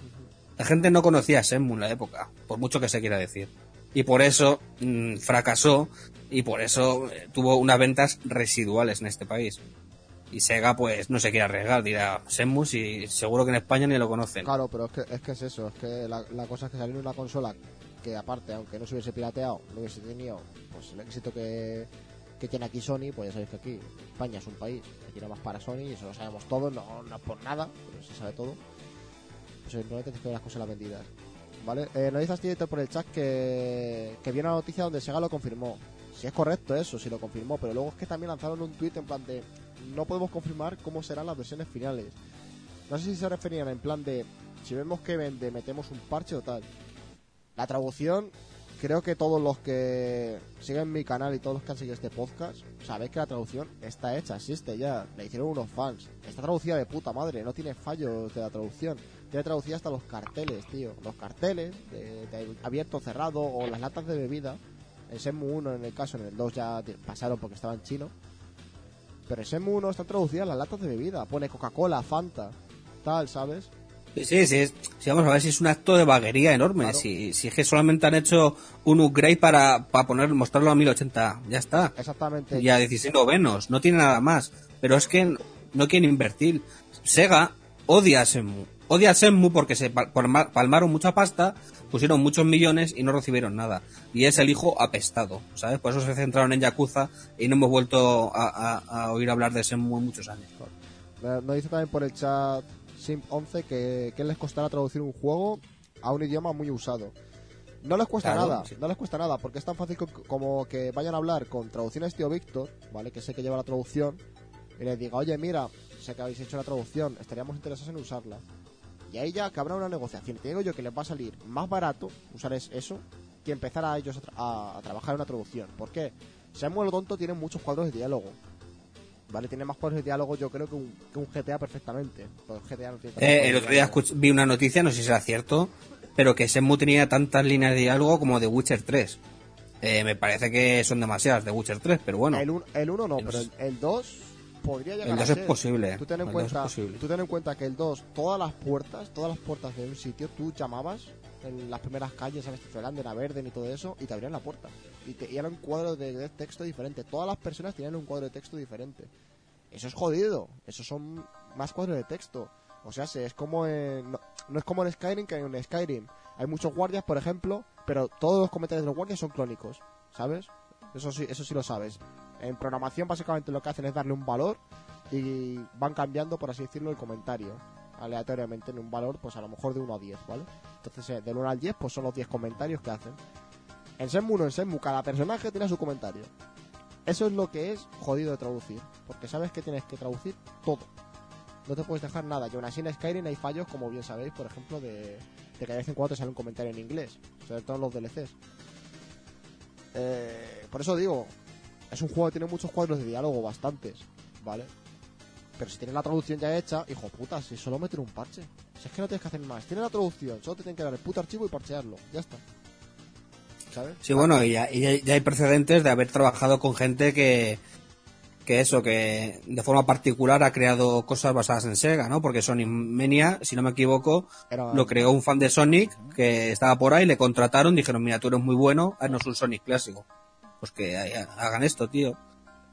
[SPEAKER 3] La gente no conocía a Shenmue en la época, por mucho que se quiera decir. Y por eso mm, fracasó y por eso eh, tuvo unas ventas residuales en este país. Y Sega, pues, no se quiere arriesgar, dirá Shenmue y seguro que en España ni lo conocen.
[SPEAKER 2] Claro, pero es que, es que es eso. Es que la, la cosa es que salir una consola que, aparte, aunque no se hubiese pirateado, no hubiese tenido pues el éxito que, que tiene aquí Sony, pues ya sabéis que aquí España es un país que tiene más para Sony y eso lo sabemos todos, no, no por nada, pero se sabe todo. Pues que ver las cosas vendidas. ¿Vale? Eh, nos dice Astillito por el chat que, que viene una noticia donde Sega lo confirmó. Si es correcto eso, si lo confirmó, pero luego es que también lanzaron un tweet en plan de no podemos confirmar cómo serán las versiones finales. No sé si se referían en plan de si vemos que vende, metemos un parche o tal. La traducción, creo que todos los que siguen mi canal y todos los que han seguido este podcast, sabéis que la traducción está hecha, existe ya. La hicieron unos fans. Está traducida de puta madre, no tiene fallos de la traducción. Tiene traducida hasta los carteles, tío. Los carteles de, abierto, cerrado o las latas de bebida. En Shenmue 1 en el caso, en el 2 ya pasaron porque estaba en chino. Pero en Shenmue 1 están traducidas las latas de bebida. Pone Coca-Cola, Fanta, tal, ¿sabes?
[SPEAKER 3] Sí, sí, es- sí, vamos a ver si es un acto de vaguería enorme.
[SPEAKER 2] Claro.
[SPEAKER 3] Si, si es que solamente han hecho un upgrade para, para poner, mostrarlo a 1080, ya está.
[SPEAKER 2] Exactamente.
[SPEAKER 3] Y a 16 novenos, no tiene nada más. Pero es que no quieren invertir. Sega odia a Shenmue. Odia a Shenmue porque se pal- palma- palmaron mucha pasta, pusieron muchos millones y no recibieron nada. Y es el hijo apestado, ¿sabes? Por eso se centraron en Yakuza y no hemos vuelto a, a- a oír hablar de Shenmue en muchos años.
[SPEAKER 2] Nos dice también por el chat Simp11 que, que les costará traducir un juego a un idioma muy usado. No les cuesta
[SPEAKER 3] Claro,
[SPEAKER 2] nada,
[SPEAKER 3] sí.
[SPEAKER 2] no les cuesta nada, porque es tan fácil co- como que vayan a hablar con traducciones tío Víctor, ¿vale? Que sé que lleva la traducción, y les diga, oye, mira, sé que habéis hecho la traducción, estaríamos interesados en usarla. Y ahí ya que habrá una negociación. Te digo yo que les va a salir más barato usar es- eso que empezar a ellos a, tra- a- a trabajar en una traducción. ¿Por qué? Samuel Tonto tiene muchos cuadros de diálogo. ¿Vale? Tiene más cuadros de diálogo yo creo que un, que un GTA perfectamente. Pues GTA no tiene tantos
[SPEAKER 3] Eh, el otro día vi una noticia, no sé si será cierto, pero que Shenmue tenía tantas líneas de diálogo como The Witcher 3. Eh, me parece que son demasiadas The Witcher 3, pero bueno.
[SPEAKER 2] El 1 el uno no,
[SPEAKER 3] El
[SPEAKER 2] pero el,
[SPEAKER 3] dos-
[SPEAKER 2] el 2 podría llegar
[SPEAKER 3] El
[SPEAKER 2] a
[SPEAKER 3] 2 es
[SPEAKER 2] ser.
[SPEAKER 3] posible.
[SPEAKER 2] Tú ten, en
[SPEAKER 3] El dos es
[SPEAKER 2] cuenta,
[SPEAKER 3] posible.
[SPEAKER 2] tú ten en cuenta que el 2, todas las puertas, todas las puertas de un sitio, tú llamabas en las primeras calles, ¿sabes? Fernández, Verden y todo eso, y te abrían la puerta. Y, te, y era un cuadro de, de texto diferente. Todas las personas tenían un cuadro de texto diferente. Eso es jodido. Esos son más cuadros de texto. O sea, se- es como en, no, es como en Skyrim, que en Skyrim hay muchos guardias, por ejemplo, pero todos los comentarios de los guardias son clónicos, ¿sabes? Eso sí, eso sí lo sabes. En programación básicamente lo que hacen es darle un valor y van cambiando, por así decirlo, el comentario aleatoriamente en un valor, pues a lo mejor de 1 a 10, ¿vale? Entonces, eh, del 1 al 10, pues son los 10 comentarios que hacen. En Shenmue 1, en Shenmue, cada personaje tiene su comentario. Eso es lo que es jodido de traducir, porque sabes que tienes que traducir todo. No te puedes dejar nada. Y aún así en Skyrim hay fallos, como bien sabéis, por ejemplo, de, de que de vez en cuando te sale un comentario en inglés, sobre todo en los DLCs. Eh, por eso digo, es un juego que tiene muchos cuadros de diálogo, bastantes, ¿vale? Pero si tienes la traducción ya hecha, hijo puta, si solo meter un parche. Si es que no tienes que hacer más. Tienes la traducción, solo te tienen que dar el puto archivo y parchearlo. Ya está. ¿Sabes?
[SPEAKER 3] Sí, bueno, y ya, y ya- ya hay precedentes de haber trabajado con gente que, que eso, que de forma particular ha creado cosas basadas en Sega, ¿no? Porque Sonic Mania, si no me equivoco, lo creó un fan de Sonic que estaba por ahí, le contrataron, dijeron, mira, tú eres muy bueno, haznos un Sonic clásico. pues que ha- hagan esto, tío.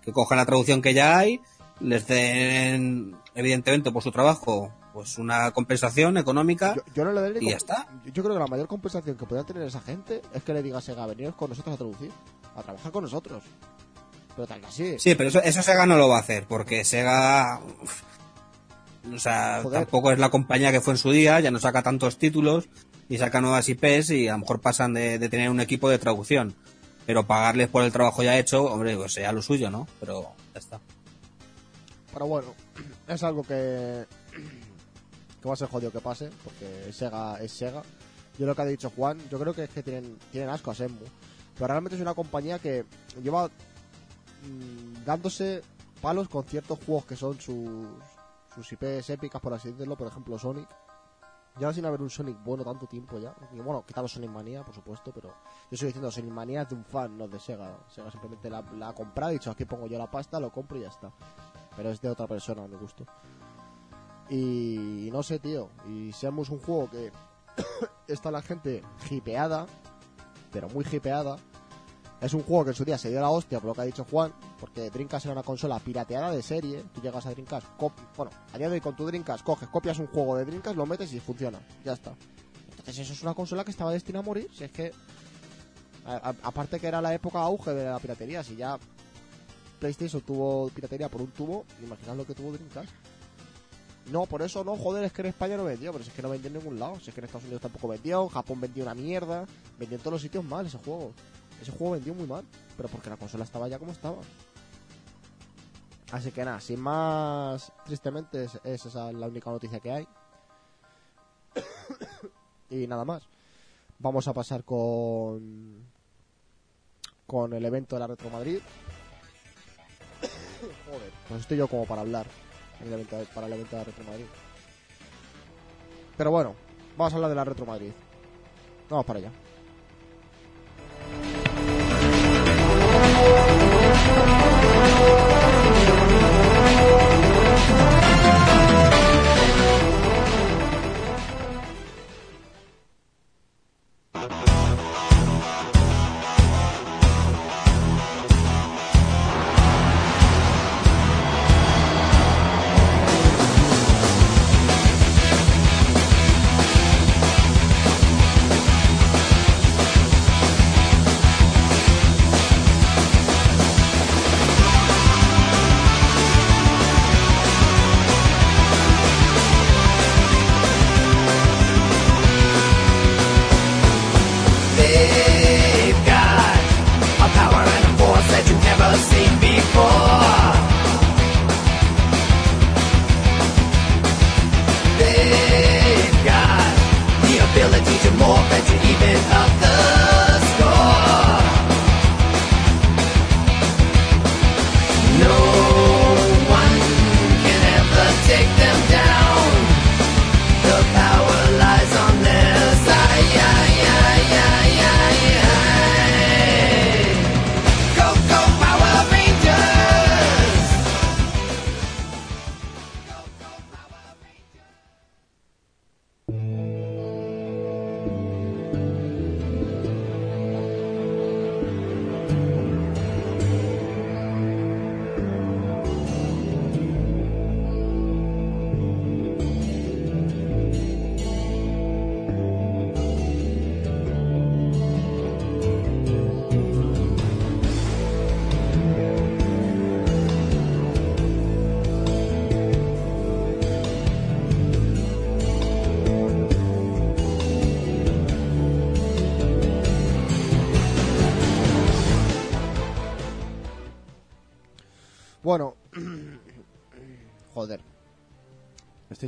[SPEAKER 3] Que cojan la traducción que ya hay, les den, evidentemente, por su trabajo, pues una compensación económica.
[SPEAKER 2] Yo, yo no le
[SPEAKER 3] Y ya está.
[SPEAKER 2] Yo, creo que la mayor compensación que podría tener esa gente es que le diga a Sega, veniros con nosotros a traducir, a trabajar con nosotros. Pero tal que así.
[SPEAKER 3] Sí, pero eso, eso Sega no lo va a hacer, porque Sega. uf, O sea,
[SPEAKER 2] Joder.
[SPEAKER 3] tampoco es la compañía que fue en su día, ya no saca tantos títulos y saca nuevas IPs y a lo mejor pasan de, de tener un equipo de traducción. Pero pagarles por el trabajo ya hecho, hombre, pues sea lo suyo, ¿no? Pero ya está.
[SPEAKER 2] Pero bueno, es algo que, que va a ser jodido que pase, porque Sega es Sega. Yo lo que ha dicho Juan, yo creo que es que tienen, tienen asco a Shenmue. Pero realmente es una compañía que lleva mm, dándose palos con ciertos juegos que son sus, sus IPs épicas, por así decirlo. Por ejemplo, Sonic. Lleva sin haber un Sonic bueno tanto tiempo ya. Y bueno, quitado Sonic Manía, por supuesto, pero yo estoy diciendo Sonic Manía es de un fan, no de Sega. Sega simplemente la, ha comprado y dicho aquí pongo yo la pasta, lo compro y ya está pero es de otra persona a mi. Y no sé, tío. Y seamos un juego que está la gente hipeada, pero muy hipeada. Es un juego que en su día se dio la hostia por lo que ha dicho Juan, porque Dreamcast era una consola pirateada de serie. Tú llegas a Dreamcast, bueno, a día de hoy con tu Dreamcast coges, copias un juego de Dreamcast, lo metes y funciona. Ya está. Entonces eso es una consola que estaba destinada a morir. Si es que, aparte que era la época auge de la piratería, si ya PlayStation tuvo piratería por un tubo, imaginad lo que tuvo Dreamcast. No, por eso no, joder, es que en España no vendió, pero si es que no vendió en ningún lado. Si es que en Estados Unidos tampoco vendió, en Japón vendió una mierda, vendió en todos los sitios mal ese juego. Ese juego vendió muy mal, pero porque la consola estaba ya como estaba. Así que nada, sin más, tristemente es, es la única noticia que hay. y nada más. Vamos a pasar con con el evento de la Retro Madrid. Pues estoy yo como para hablar para el evento de la Retro Madrid. Pero bueno, vamos a hablar de la Retro Madrid. Vamos para allá.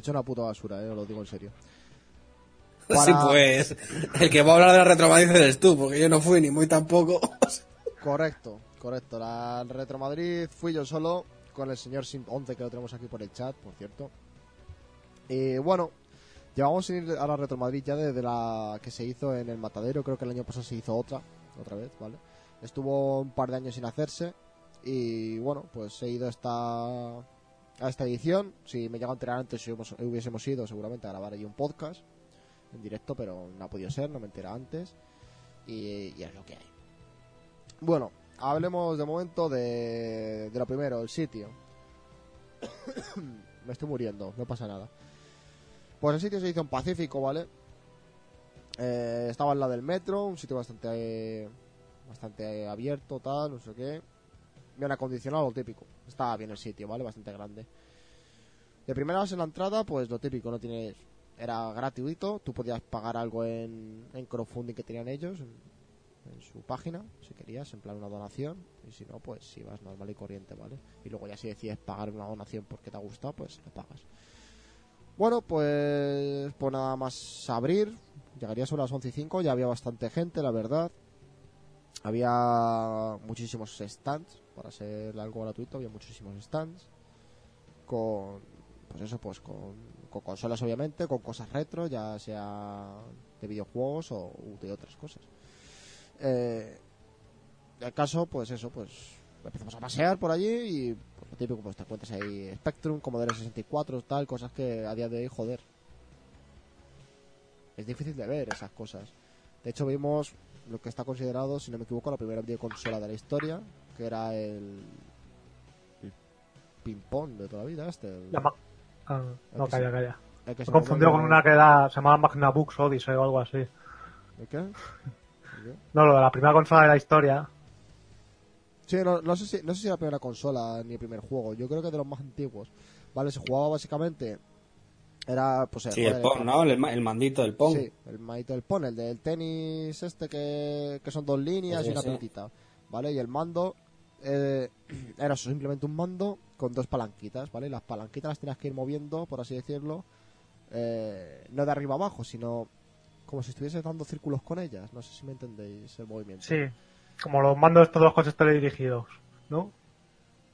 [SPEAKER 2] Hecho una puta basura, eh, os lo digo en serio. Para-
[SPEAKER 3] Sí, pues. El que va a hablar de la retromadrid eres tú, porque yo no fui ni muy tampoco.
[SPEAKER 2] Correcto, correcto. La Retro Madrid fui yo solo con el señor Sim11 que lo tenemos aquí por el chat, por cierto. Y bueno, llevamos sin ir a la Retro Madrid ya desde la que se hizo en el Matadero. Creo que el año pasado se hizo otra, otra vez, ¿vale? Estuvo un par de años sin hacerse. Y bueno, pues he ido esta, a esta edición. Si me llego a enterar antes, si hubiésemos- ido seguramente a grabar allí un podcast en directo, pero no ha podido ser, no me entera antes. Y, es lo que hay. Bueno, hablemos de momento de, de lo primero, el sitio. Me estoy muriendo, no pasa nada. Pues el sitio se hizo en Pacífico, ¿vale? Eh, estaba al lado del metro, un sitio bastante bastante abierto, tal, no sé qué. Bien acondicionado, lo típico. Estaba bien el sitio, ¿vale? Bastante grande. De primeras en la entrada, pues lo típico, no tienes... Era gratuito, tú podías pagar algo en, crowdfunding que tenían ellos, en, su página, si querías, en plan una donación, y si no, pues si vas normal y corriente, ¿vale? Y luego ya si decides pagar una donación porque te ha gustado, pues lo pagas. Bueno, pues, pues nada más abrir, llegaría sobre las 11 y 5, ya había bastante gente, la verdad. Había muchísimos stands, para ser algo gratuito, había muchísimos stands. Con, pues eso, pues con, con consolas obviamente, con cosas retro, ya sea de videojuegos o de otras cosas. Eh, el caso, pues eso, pues empezamos a pasear por allí y pues, lo típico, pues te encuentras ahí Spectrum, Commodore 64, tal, cosas que a día de hoy, joder, es difícil de ver esas cosas. De hecho, vimos lo que está considerado, si no me equivoco, la primera videoconsola de la historia, que era el, el ping-pong de toda la vida, este. el-
[SPEAKER 4] La ma- ah, no, calla,
[SPEAKER 2] sí.
[SPEAKER 4] calla. Me he
[SPEAKER 2] se
[SPEAKER 4] confundido con una que era, se llamaba Magnabooks Odyssey o algo así.
[SPEAKER 2] ¿El qué?
[SPEAKER 4] No, lo de la primera consola de la historia.
[SPEAKER 2] Sí, no, no sé si, no sé si la primera consola ni el primer juego. Yo creo que de los más antiguos. Vale, se jugaba básicamente. Era, pues.
[SPEAKER 3] Sí, el Pong, ¿no? El, ma- el mandito del Pong.
[SPEAKER 2] Sí, el manito del Pong, el del tenis este que, que son dos líneas
[SPEAKER 3] Sí,
[SPEAKER 2] y una
[SPEAKER 3] sí.
[SPEAKER 2] pelotita. ¿Vale? Y el mando eh, era simplemente un mando con dos palanquitas, ¿vale? Y las palanquitas las tenías que ir moviendo, por así decirlo, eh, no de arriba abajo, sino como si estuvieses dando círculos con ellas. No sé si me entendéis el movimiento.
[SPEAKER 4] Sí, como los mandos estos dos coches teledirigidos, ¿no?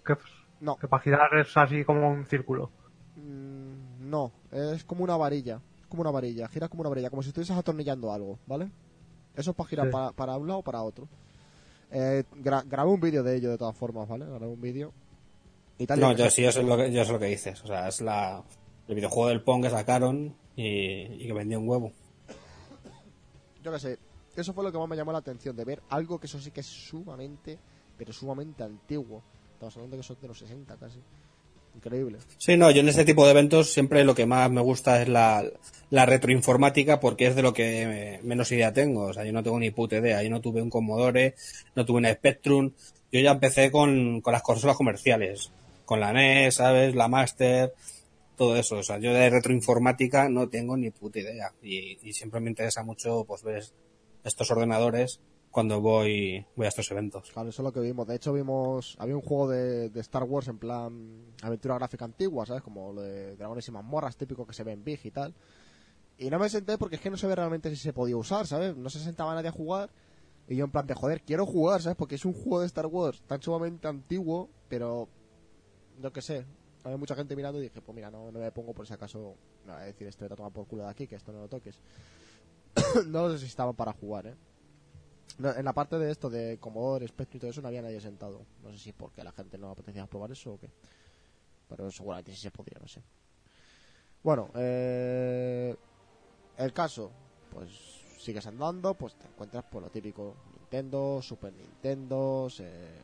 [SPEAKER 4] Que,
[SPEAKER 2] No,
[SPEAKER 4] que para girar es así como un círculo.
[SPEAKER 2] Mm, no, es como una varilla. Como una varilla, gira como una varilla, como si estuvieses atornillando algo, ¿vale? Eso es para girar
[SPEAKER 4] Sí.
[SPEAKER 2] para, para un lado o para otro. Eh, gra- grabé un vídeo de ello de todas formas, ¿vale? Grabé un vídeo. Y tal,
[SPEAKER 3] No, yo sí, yo sé lo que, yo sé lo que dices. O sea, es la, el videojuego del Pong que sacaron y, y que vendió un huevo.
[SPEAKER 2] yo qué sé. Eso fue lo que más me llamó la atención, de ver algo que eso sí que es sumamente, pero sumamente antiguo. Estamos hablando que son de los 60 casi. Increíble.
[SPEAKER 3] Sí, no, yo en este tipo de eventos siempre lo que más me gusta es la, retroinformática porque es de lo que menos idea tengo. O sea, yo no tengo ni puta idea. Yo no tuve un Commodore, no tuve una Spectrum. Yo ya empecé con, con las consolas comerciales. Con la NES, ¿sabes? La Master, todo eso. O sea, yo de retroinformática no tengo ni puta idea. Y, y siempre me interesa mucho, pues, ver estos ordenadores cuando voy, voy a estos eventos.
[SPEAKER 2] Claro, eso es lo que vimos. De hecho, vimos. Había un juego de, Star Wars en plan aventura gráfica antigua, ¿sabes? Como lo de Dragones y mazmorras, típico que se ve en Big y tal. Y no me senté porque es que no ve realmente si se podía usar, ¿sabes? No se sentaba nadie a jugar. Y yo, en plan de joder, quiero jugar, ¿sabes? Porque es un juego de Star Wars tan sumamente antiguo, pero. Yo qué sé. Había mucha gente mirando y dije, pues mira, no, no me pongo por si acaso. No voy a decir esto, te tomar por culo de aquí, que esto no lo toques. no sé si estaban para jugar, ¿eh? En la parte de esto de Commodore, Spectrum y todo eso no había nadie sentado. No sé si porque la gente no apetecía probar eso o qué. Pero seguramente sí se podría, no sé. Bueno, eh, el caso, pues sigues andando, pues te encuentras por lo típico Nintendo, Super Nintendo, eh,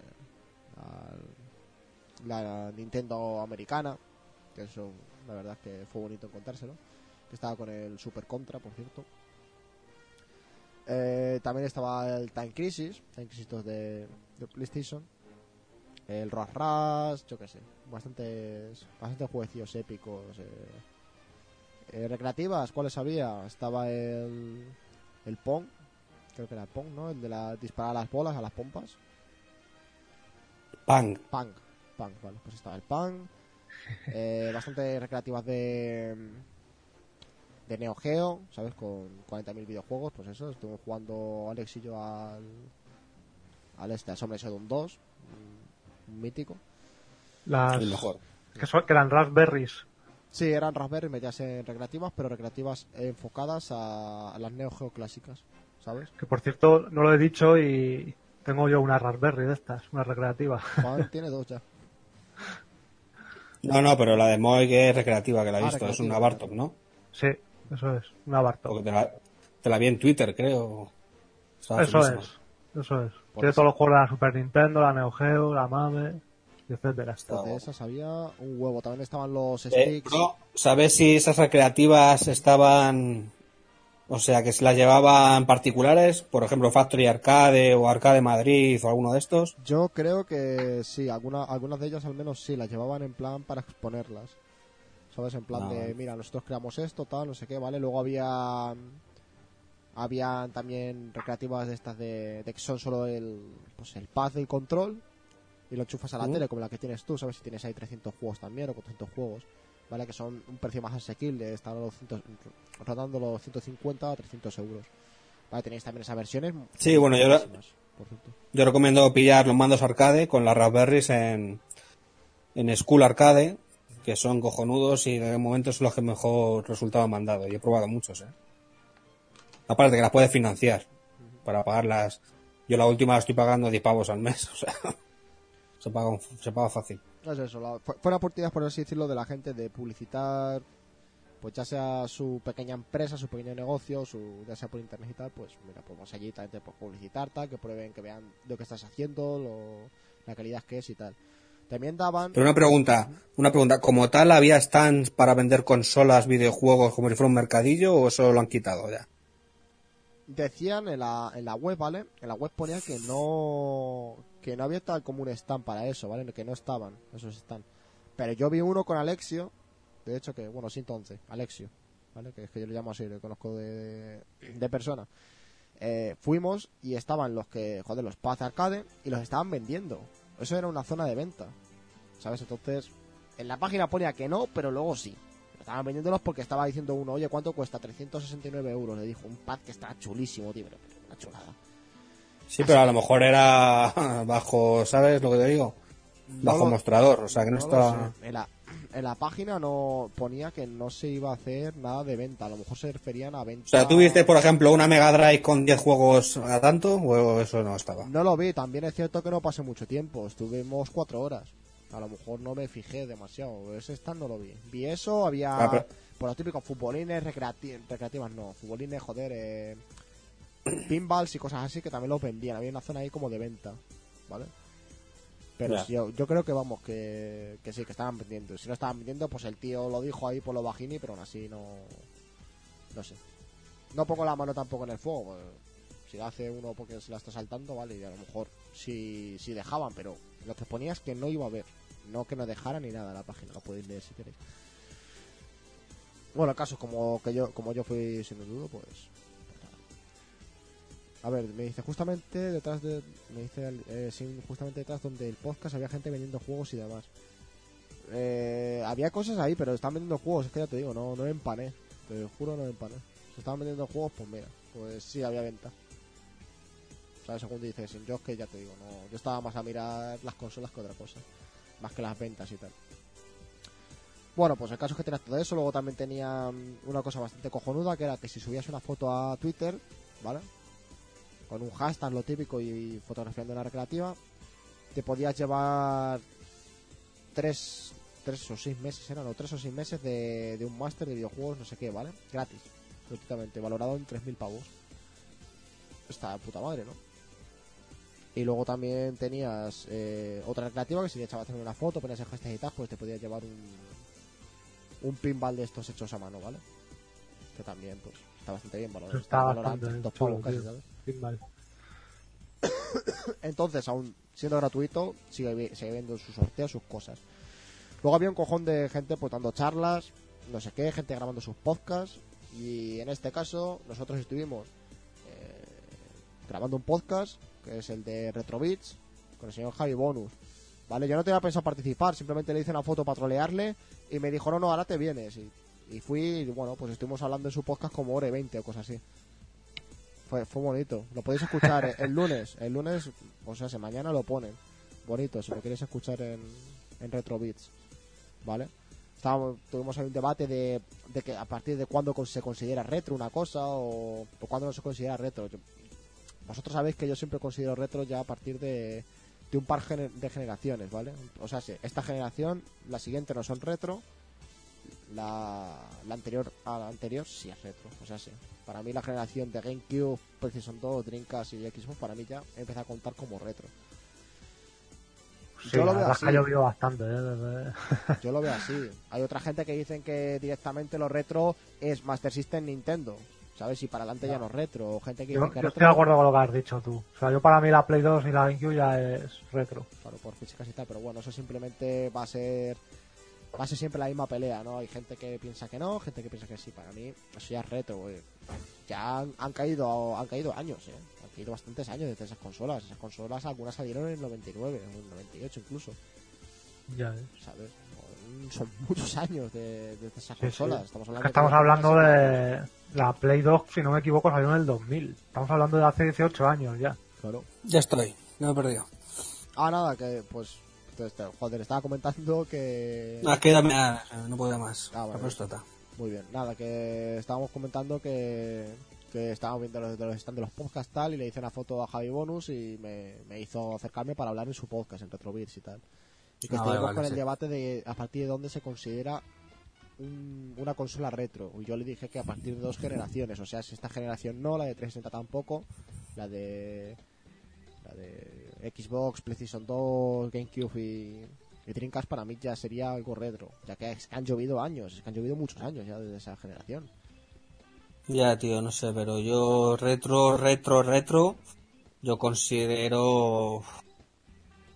[SPEAKER 2] la, Nintendo americana, que eso la verdad que fue bonito encontrárselo, que estaba con el Super Contra, por cierto. Eh, también estaba el Time Crisis, Time Crisis 2 de, de PlayStation. El Rush Rush, yo qué sé. Bastantes, bastantes jueguecillos épicos. eh. Eh, recreativas, ¿cuáles había? Estaba el, el Pong, creo que era el Pong, ¿no? El de la, disparar a las bolas, a las pompas.
[SPEAKER 3] Pang.
[SPEAKER 2] Punk, Punk, vale, pues estaba el Punk. Eh, bastante recreativas de de Neo Geo, ¿sabes? Con 40.000 videojuegos, pues eso, estuvimos jugando Alex y yo al al este, al Summer Shadow 2, un- mítico.
[SPEAKER 4] Las
[SPEAKER 3] El mejor.
[SPEAKER 4] que, son, que eran Raspberries.
[SPEAKER 2] Sí, eran Raspberry, metías en recreativas, pero recreativas enfocadas a, a las Neo Geo clásicas, ¿sabes?
[SPEAKER 4] Que por cierto, no lo he dicho y tengo yo una Raspberry de estas, una recreativa.
[SPEAKER 2] Juan tiene dos ya.
[SPEAKER 3] No, no, pero la de Moy que es recreativa, que la he
[SPEAKER 2] Ah,
[SPEAKER 3] visto, es una Bartok, ¿no?
[SPEAKER 4] Sí, eso es, una Bartok.
[SPEAKER 3] Porque te la, te la vi en Twitter, creo. Estaba
[SPEAKER 4] Eso es. Eso es.
[SPEAKER 2] Por
[SPEAKER 4] Tiene
[SPEAKER 2] eso.
[SPEAKER 4] todos los juegos de la Super Nintendo, la Neo Geo, la MAME, etcétera.
[SPEAKER 2] De esas había un huevo. También estaban los
[SPEAKER 3] Eh,
[SPEAKER 2] sticks.
[SPEAKER 3] ¿Sabes si esas recreativas estaban... O sea, que se las llevaban particulares? Por ejemplo, Factory Arcade o Arcade Madrid o alguno de estos.
[SPEAKER 2] Yo creo que sí, alguna, algunas de ellas al menos sí, las llevaban en plan para exponerlas. ¿Sabes? En plan
[SPEAKER 3] Ah,
[SPEAKER 2] de,
[SPEAKER 3] vale.
[SPEAKER 2] mira, nosotros creamos esto, tal, no sé qué, ¿vale? Luego había. Había también recreativas de estas de, de que son solo el, pues el pad del control y lo enchufas a la
[SPEAKER 3] Mm.
[SPEAKER 2] tele, como la que tienes tú, ¿sabes? Si tienes ahí 300 juegos también o 400 juegos, ¿vale? Que son un precio más asequible, están los 100 rotando los 150 a 300 euros. Vale, tenéis también esas versiones.
[SPEAKER 3] Sí, bueno, yo
[SPEAKER 2] por.
[SPEAKER 3] Yo recomiendo pillar los mandos arcade con las Raspberries en, en School Arcade, que son cojonudos y de momento son los que mejor resultado han mandado. Y he probado muchos, ¿eh? Aparte que las puedes financiar para pagarlas. Yo la última la estoy pagando 10 pavos al mes, o sea, se paga, un- se paga fácil.
[SPEAKER 2] Es eso, la, fue, fue una oportunidad, por así decirlo, de la gente de publicitar, pues ya sea su pequeña empresa, su pequeño negocio, su, ya sea por internet y tal, pues mira, pues vamos allí también te puedes publicitar, tal, que prueben, que vean lo que estás haciendo, lo, la calidad que es y tal. También daban,
[SPEAKER 3] Pero una pregunta, una pregunta, ¿como tal había stands para vender consolas, videojuegos como si fuera un mercadillo o eso lo han quitado ya?
[SPEAKER 2] decían en la, en la web, ¿vale? En la web ponía que no, que no había tal como un stand para eso, ¿vale? Que no estaban esos stands. Pero yo vi uno con Alexio, de hecho que, bueno, 111, Alexio, ¿vale? Que es que yo le llamo así, le conozco de, de persona. Eh, fuimos y estaban los que, joder, los Paz Arcade y los estaban vendiendo. Eso era una zona de venta, ¿sabes? Entonces, en la página ponía que no, pero luego sí. Estaban vendiéndolos porque estaba diciendo uno, oye, ¿cuánto cuesta? 369 euros. Le dijo un pad que está chulísimo, tío, pero una chulada.
[SPEAKER 3] Sí, pero a lo mejor era bajo, ¿sabes lo que te digo? Bajo
[SPEAKER 2] No lo-
[SPEAKER 3] mostrador, o sea que no,
[SPEAKER 2] no sé. En la, en la página no ponía que no se iba a hacer nada de venta. A lo mejor se referían a venta.
[SPEAKER 3] O sea, ¿tuviste, por ejemplo, una Mega Drive con 10 juegos a tanto o eso no estaba?
[SPEAKER 2] No lo vi. También es cierto que no pasé mucho tiempo. Estuvimos cuatro horas. A lo mejor no me fijé demasiado. Ese stand no lo vi. Vi eso, había
[SPEAKER 3] Ah, pero-
[SPEAKER 2] por los típicos futbolines, recreati- recreativas no. Futbolines, joder, eh, pinballs y cosas así que también los vendían. Había una zona ahí como de venta. ¿Vale? Pero yo, yo creo que vamos, que, que sí, que estaban vendiendo. Si no estaban vendiendo, pues el tío lo dijo ahí por lo bajini, pero aún así no. No sé. No pongo la mano tampoco en el fuego. pues, si la hace uno porque se la está saltando, vale, y a lo mejor si, si dejaban, pero lo que ponía es que no iba a ver. No que no dejara ni nada la página, lo podéis leer si queréis. Bueno, el caso como que yo, como yo fui sin dudo, pues. pues. A ver, me dice justamente detrás de. Me dice eh, sí, justamente detrás donde el podcast había gente vendiendo juegos y demás. Eh, había cosas ahí, pero están vendiendo juegos, es que ya te digo, no, no empané. Te juro, no empané. Si estaban vendiendo juegos, pues mira, pues sí había venta. ¿Sabes? Según dice sin yo que ya te digo, no, yo estaba más a mirar las consolas que otra cosa. Más que las ventas y tal. Bueno, pues el caso es que tenías todo eso. Luego también tenía mm, una cosa bastante cojonuda, que era que si subías una foto a Twitter, ¿vale? Con un hashtag, lo típico, y fotografiando una recreativa, te podías llevar tres, tres o seis meses, eran, o tres o seis meses de, un máster de videojuegos, no sé qué, ¿vale? Gratis, gratuitamente, valorado en 3.000 pavos. Está puta madre, ¿no? Y luego también tenías eh, otra recreativa que si le echabas una foto, ponías el hashtag y tal, pues te podías llevar un, un pinball de estos hechos a mano, ¿vale? Que también, pues, está bastante bien valorado.
[SPEAKER 4] Está
[SPEAKER 2] valorado en
[SPEAKER 4] bastante
[SPEAKER 2] 300
[SPEAKER 4] chulo,
[SPEAKER 2] pavos casi. ¿sabes?
[SPEAKER 4] Pinball.
[SPEAKER 2] Entonces, aún siendo gratuito, sigue, sigue viendo sus sorteos, sus cosas. Luego había un cojón de gente pues dando charlas, no sé qué, gente grabando sus podcasts. Y en este caso, nosotros estuvimos eh, grabando un podcast, que es el de Retrobits, con el señor Javi Bonus. Vale, yo no tenía pensado participar, simplemente le hice una foto para trolearle y me dijo, no, no, ahora te vienes. Y, y fui, y bueno, pues estuvimos hablando de su podcast como hora y 20 o cosas así. Fue, fue bonito. Lo podéis escuchar el, el lunes. El lunes, o sea, si mañana lo ponen. Bonito, si lo queréis escuchar en, en Retrobits. ¿Vale? Estábamos, tuvimos ahí un debate de, de que a partir de cuándo se considera retro una cosa o, o cuándo no se considera retro. Yo- vosotros sabéis que yo siempre considero retro ya a partir de, de un par gener- de generaciones, ¿vale? O sea, si esta generación, la siguiente no son retro, la, la anterior a la anterior sí es retro. O sea, sí. Para mí la generación de GameCube, PlayStation 2, Dreamcast y Xbox, para mí ya empieza a contar como retro.
[SPEAKER 4] Sí,
[SPEAKER 2] Yo lo veo así.
[SPEAKER 4] bastante, ¿eh?
[SPEAKER 2] Yo lo veo así. Hay otra gente que dicen que directamente lo retro es Master System Nintendo. ¿Sabes? Y para adelante ya no es retro. O gente que
[SPEAKER 4] Yo,
[SPEAKER 2] que
[SPEAKER 4] estoy de acuerdo con lo que has dicho tú. O sea, yo para mí la Play 2 y la GameCube ya es retro.
[SPEAKER 2] Claro, por físicas y tal, pero bueno, eso simplemente va a ser va a ser siempre la misma pelea, ¿no? Hay gente que piensa que no, gente que piensa que sí. Para mí, eso ya es retro, güey. Ya han, han caído han caído años, ¿eh? Han caído bastantes años desde esas consolas. Esas consolas, algunas salieron en el 99, o en el 98 incluso,
[SPEAKER 4] Ya es.
[SPEAKER 2] ¿sabes? Son muchos años de, de esas
[SPEAKER 4] Sí,
[SPEAKER 2] consolas.
[SPEAKER 4] sí.
[SPEAKER 2] Estamos
[SPEAKER 4] Es
[SPEAKER 2] hablando,
[SPEAKER 4] que estamos
[SPEAKER 2] de-
[SPEAKER 4] hablando de la Play 2, si no me equivoco, salió en el 2000. Estamos hablando de hace 18 años ya.
[SPEAKER 2] Claro.
[SPEAKER 3] Ya estoy, no me he perdido.
[SPEAKER 2] Ah, nada, que pues... entonces, joder, estaba comentando que...
[SPEAKER 3] No, es que dame, ah, no puedo más.
[SPEAKER 2] Ah, vale.
[SPEAKER 3] La.
[SPEAKER 2] Muy bien, nada, que estábamos comentando que, que estábamos viendo los, de los stand de los podcasts tal y le hice una foto a Javi Bonus y me, me hizo acercarme para hablar en su podcast, en Retrobits y tal. Y que
[SPEAKER 3] Ah,
[SPEAKER 2] estuvimos
[SPEAKER 3] vale, vale,
[SPEAKER 2] con el
[SPEAKER 3] sí.
[SPEAKER 2] debate de a partir de dónde se considera un- una consola retro. Y yo le dije que a partir de dos generaciones, o sea, si esta generación no, la de 360 tampoco, la de la de Xbox, PlayStation 2, GameCube y, y Dreamcast para mí ya sería algo retro, ya que han llovido años, es que han llovido muchos años ya desde esa generación.
[SPEAKER 3] Ya, tío, no sé, pero yo retro, retro, retro, yo considero...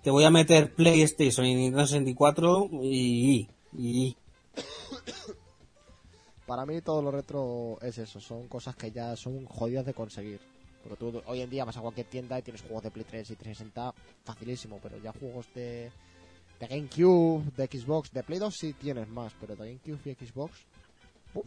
[SPEAKER 3] Te voy a meter PlayStation y Nintendo 64 y... y
[SPEAKER 2] Para mí todo lo retro es eso, son cosas que ya son jodidas de conseguir. Porque tú hoy en día vas a cualquier tienda y tienes juegos de Play 3 y 360 facilísimo, pero ya juegos de, GameCube, de Xbox, de Play 2 sí tienes más, pero de GameCube y Xbox, uf,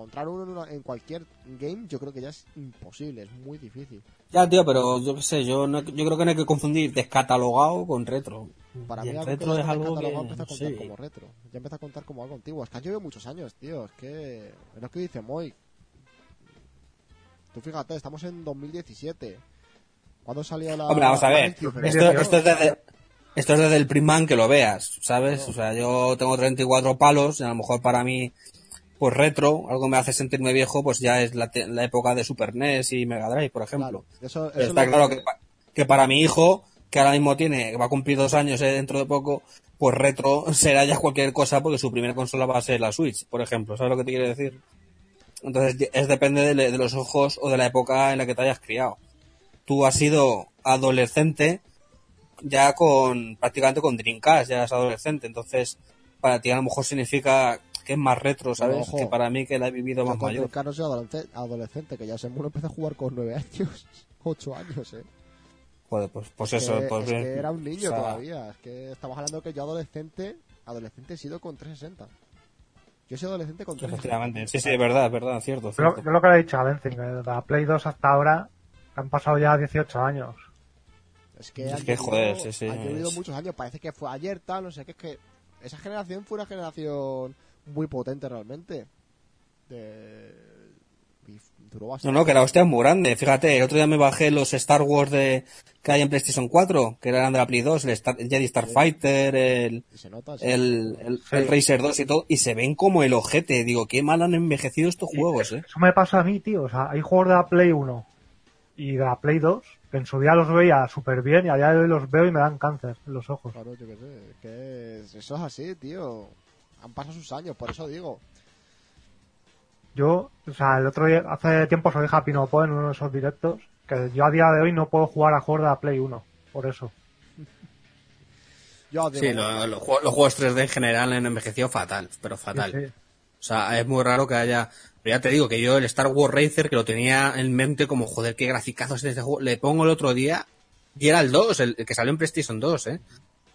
[SPEAKER 2] encontrar uno en, una- en cualquier game yo creo que ya es imposible, es muy difícil.
[SPEAKER 3] Ya, tío, pero yo qué sé, yo, no, yo creo que no hay que confundir descatalogado con retro.
[SPEAKER 2] Para
[SPEAKER 3] Y
[SPEAKER 2] mí
[SPEAKER 3] el retro
[SPEAKER 2] ya
[SPEAKER 3] es algo
[SPEAKER 2] catalogado
[SPEAKER 3] que...
[SPEAKER 2] empieza a contar
[SPEAKER 3] sí.
[SPEAKER 2] como retro, ya empieza a contar como algo antiguo. Es que han llovido muchos años, tío, es que es lo que dice Moy. Tú fíjate, estamos en 2017. ¿Cuándo salió la
[SPEAKER 3] Hombre, vamos a
[SPEAKER 2] la
[SPEAKER 3] ver, esto, esto es desde... Esto es desde el Prisman que lo veas, ¿sabes? O sea, yo tengo 34 palos y a lo mejor para mí, pues retro, algo me hace sentirme viejo, pues ya es la, época de Super NES y Mega Drive, por ejemplo.
[SPEAKER 2] Claro, eso,
[SPEAKER 3] está claro que, que para mi hijo, que ahora mismo tiene, va a cumplir dos años eh, dentro de poco, pues retro será ya cualquier cosa porque su primera consola va a ser la Switch, por ejemplo. ¿Sabes lo que te quiero decir? Entonces es depende de, de los ojos o de la época en la que te hayas criado. Tú has sido adolescente ya con prácticamente con Dreamcast, ya eres adolescente, entonces para ti a lo mejor significa que es más retro, ¿sabes?
[SPEAKER 2] ojo.
[SPEAKER 3] que para mí que la he vivido
[SPEAKER 2] Yo
[SPEAKER 3] más
[SPEAKER 2] con
[SPEAKER 3] mayor.
[SPEAKER 2] Dreamcast no soy adolescente, adolescente, que ya se murió, empecé a jugar con 9 años, 8 años, eh.
[SPEAKER 3] Joder, pues, pues
[SPEAKER 2] Es
[SPEAKER 3] eso,
[SPEAKER 2] que-
[SPEAKER 3] pues,
[SPEAKER 2] es que era un niño
[SPEAKER 3] o sea,
[SPEAKER 2] todavía. Es que estamos hablando que yo adolescente, adolescente he sido con 360. Yo he sido adolescente con 360.
[SPEAKER 3] Efectivamente, sí, sí, es verdad, es verdad, cierto.
[SPEAKER 4] Yo,
[SPEAKER 3] cierto.
[SPEAKER 4] yo lo que le he dicho a Benzing, de la Play 2 hasta ahora han pasado ya 18 años.
[SPEAKER 2] Es que,
[SPEAKER 3] Es que,
[SPEAKER 2] llovido-
[SPEAKER 3] joder, sí, sí,
[SPEAKER 2] han
[SPEAKER 3] es-
[SPEAKER 2] muchos años. Parece que fue ayer, tal, no sé qué. Es que esa generación fue una generación muy potente realmente. De... duró
[SPEAKER 3] No,
[SPEAKER 2] bastante.
[SPEAKER 3] no, que la hostia es muy grande. Fíjate, el otro día me bajé los Star Wars de que hay en PlayStation 4, que eran de la Play 2, el, Star- el Jedi Starfighter, el,
[SPEAKER 2] nota, sí.
[SPEAKER 3] el, el,
[SPEAKER 4] Sí.
[SPEAKER 3] el Racer 2 y todo, y se ven como el ojete. Digo, qué mal han envejecido estos juegos, eh.
[SPEAKER 4] Eso me pasa a mí, tío. O sea, hay juegos de la Play 1 y de la Play 2 que en su día los veía súper bien y a día de hoy los veo y me dan cáncer en los ojos.
[SPEAKER 2] Claro, yo qué sé. que es- eso es así, tío. Han pasado sus años, por eso digo.
[SPEAKER 4] Yo, o sea, el otro día, hace tiempo soy Happy No Puedo en uno de esos directos, que yo a día de hoy no puedo jugar a juegos de la Play 1, por eso.
[SPEAKER 2] Yo digo,
[SPEAKER 3] Sí, lo- lo juegos- los juegos 3D en general han envejecido fatal, pero fatal.
[SPEAKER 4] Sí, sí.
[SPEAKER 3] O sea, es muy raro que haya... Pero ya te digo que yo el Star Wars Racer, que lo tenía en mente como, joder, qué graficazos es este juego, le pongo el otro día y era el 2, el, el que salió en PlayStation 2, ¿eh?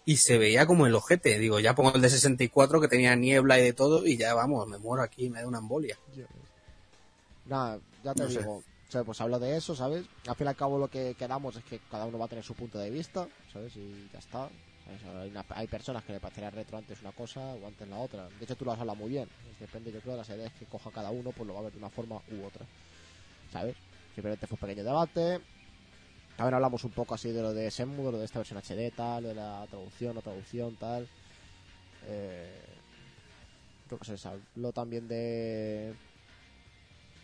[SPEAKER 3] Y se veía como el ojete. Digo, ya pongo el de 64 que tenía niebla y de todo y ya vamos, me muero aquí, me da una embolia.
[SPEAKER 2] Nada, ya te
[SPEAKER 3] No sé.
[SPEAKER 2] digo. O sea, pues hablo de eso, ¿sabes? Al fin y al cabo lo que quedamos es que cada uno va a tener su punto de vista, ¿sabes? Y ya está. ¿sabes? Hay, una- hay personas que le parecerá retro antes una cosa o antes la otra. De hecho, tú lo has hablado muy bien. Depende, yo creo, de las ideas que coja cada uno, pues lo va a ver de una forma u otra. ¿Sabes? Simplemente fue un pequeño debate. También hablamos un poco así de lo de Semu, de lo de esta versión HD, tal, de la traducción, no traducción, tal. Eh, qué sé, se habló también de.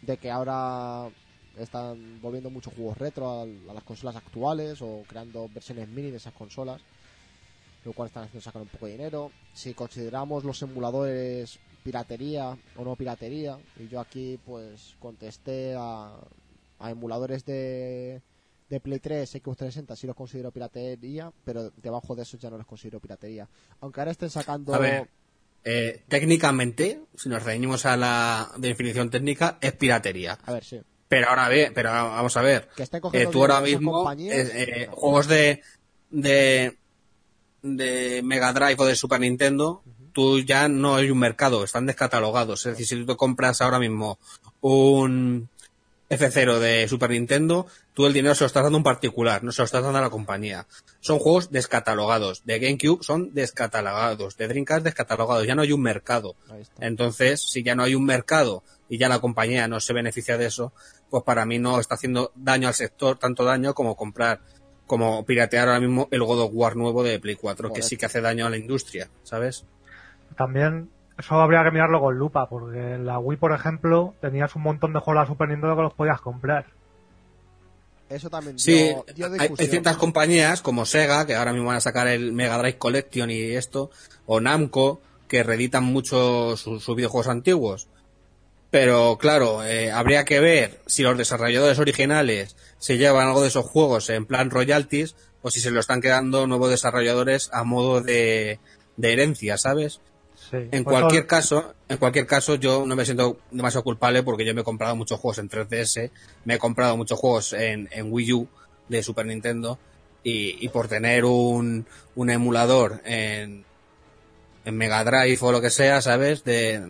[SPEAKER 2] de que ahora están volviendo muchos juegos retro a, a las consolas actuales o creando versiones mini de esas consolas, lo cual están haciendo sacar un poco de dinero. Si consideramos los emuladores piratería o no piratería, y yo aquí pues contesté a, a emuladores de, de Play 3, Xbox 360 sí los considero piratería, pero debajo de eso ya no los considero piratería. Aunque ahora estén sacando...
[SPEAKER 3] A ver, eh, técnicamente, si nos reunimos a la definición técnica, es piratería.
[SPEAKER 2] A ver, sí.
[SPEAKER 3] Pero ahora ve, pero vamos a ver.
[SPEAKER 2] Que estén
[SPEAKER 3] Eh,
[SPEAKER 2] cogiendo
[SPEAKER 3] tú ahora mismo, eh, eh, juegos de, de, de Mega Drive o de Super Nintendo, tú ya no hay un mercado, están descatalogados. Es decir, si tú te compras ahora mismo un F0 de Super Nintendo, tú el dinero se lo estás dando a un particular, no se lo estás dando a la compañía. Son juegos descatalogados. De GameCube son descatalogados. De Dreamcast descatalogados. Ya no hay un mercado. Entonces, si ya no hay un mercado y ya la compañía no se beneficia de eso, pues para mí no está haciendo daño al sector, tanto daño como comprar, como piratear ahora mismo el God of War nuevo de Play 4, que sí que hace daño a la industria, ¿sabes?
[SPEAKER 4] También eso habría que mirarlo con lupa, porque en la Wii, por ejemplo, tenías un montón de juegos de Super Nintendo que los podías comprar.
[SPEAKER 2] Eso también
[SPEAKER 3] Sí,
[SPEAKER 2] dio, dio
[SPEAKER 3] hay, ciertas compañías como Sega, que ahora mismo van a sacar el Mega Drive Collection y esto, o Namco, que reeditan mucho su- sus videojuegos antiguos. Pero claro, eh, habría que ver si los desarrolladores originales se llevan algo de esos juegos en plan royalties o si se lo están quedando nuevos desarrolladores a modo de, de herencia, ¿sabes?
[SPEAKER 4] Sí.
[SPEAKER 3] En
[SPEAKER 4] Por eso-
[SPEAKER 3] cualquier caso, en cualquier caso, yo no me siento demasiado culpable porque yo me he comprado muchos juegos en 3DS, me he comprado muchos juegos en, en Wii U de Super Nintendo y, y por tener un, un emulador en, en Mega Drive o lo que sea, ¿sabes? De,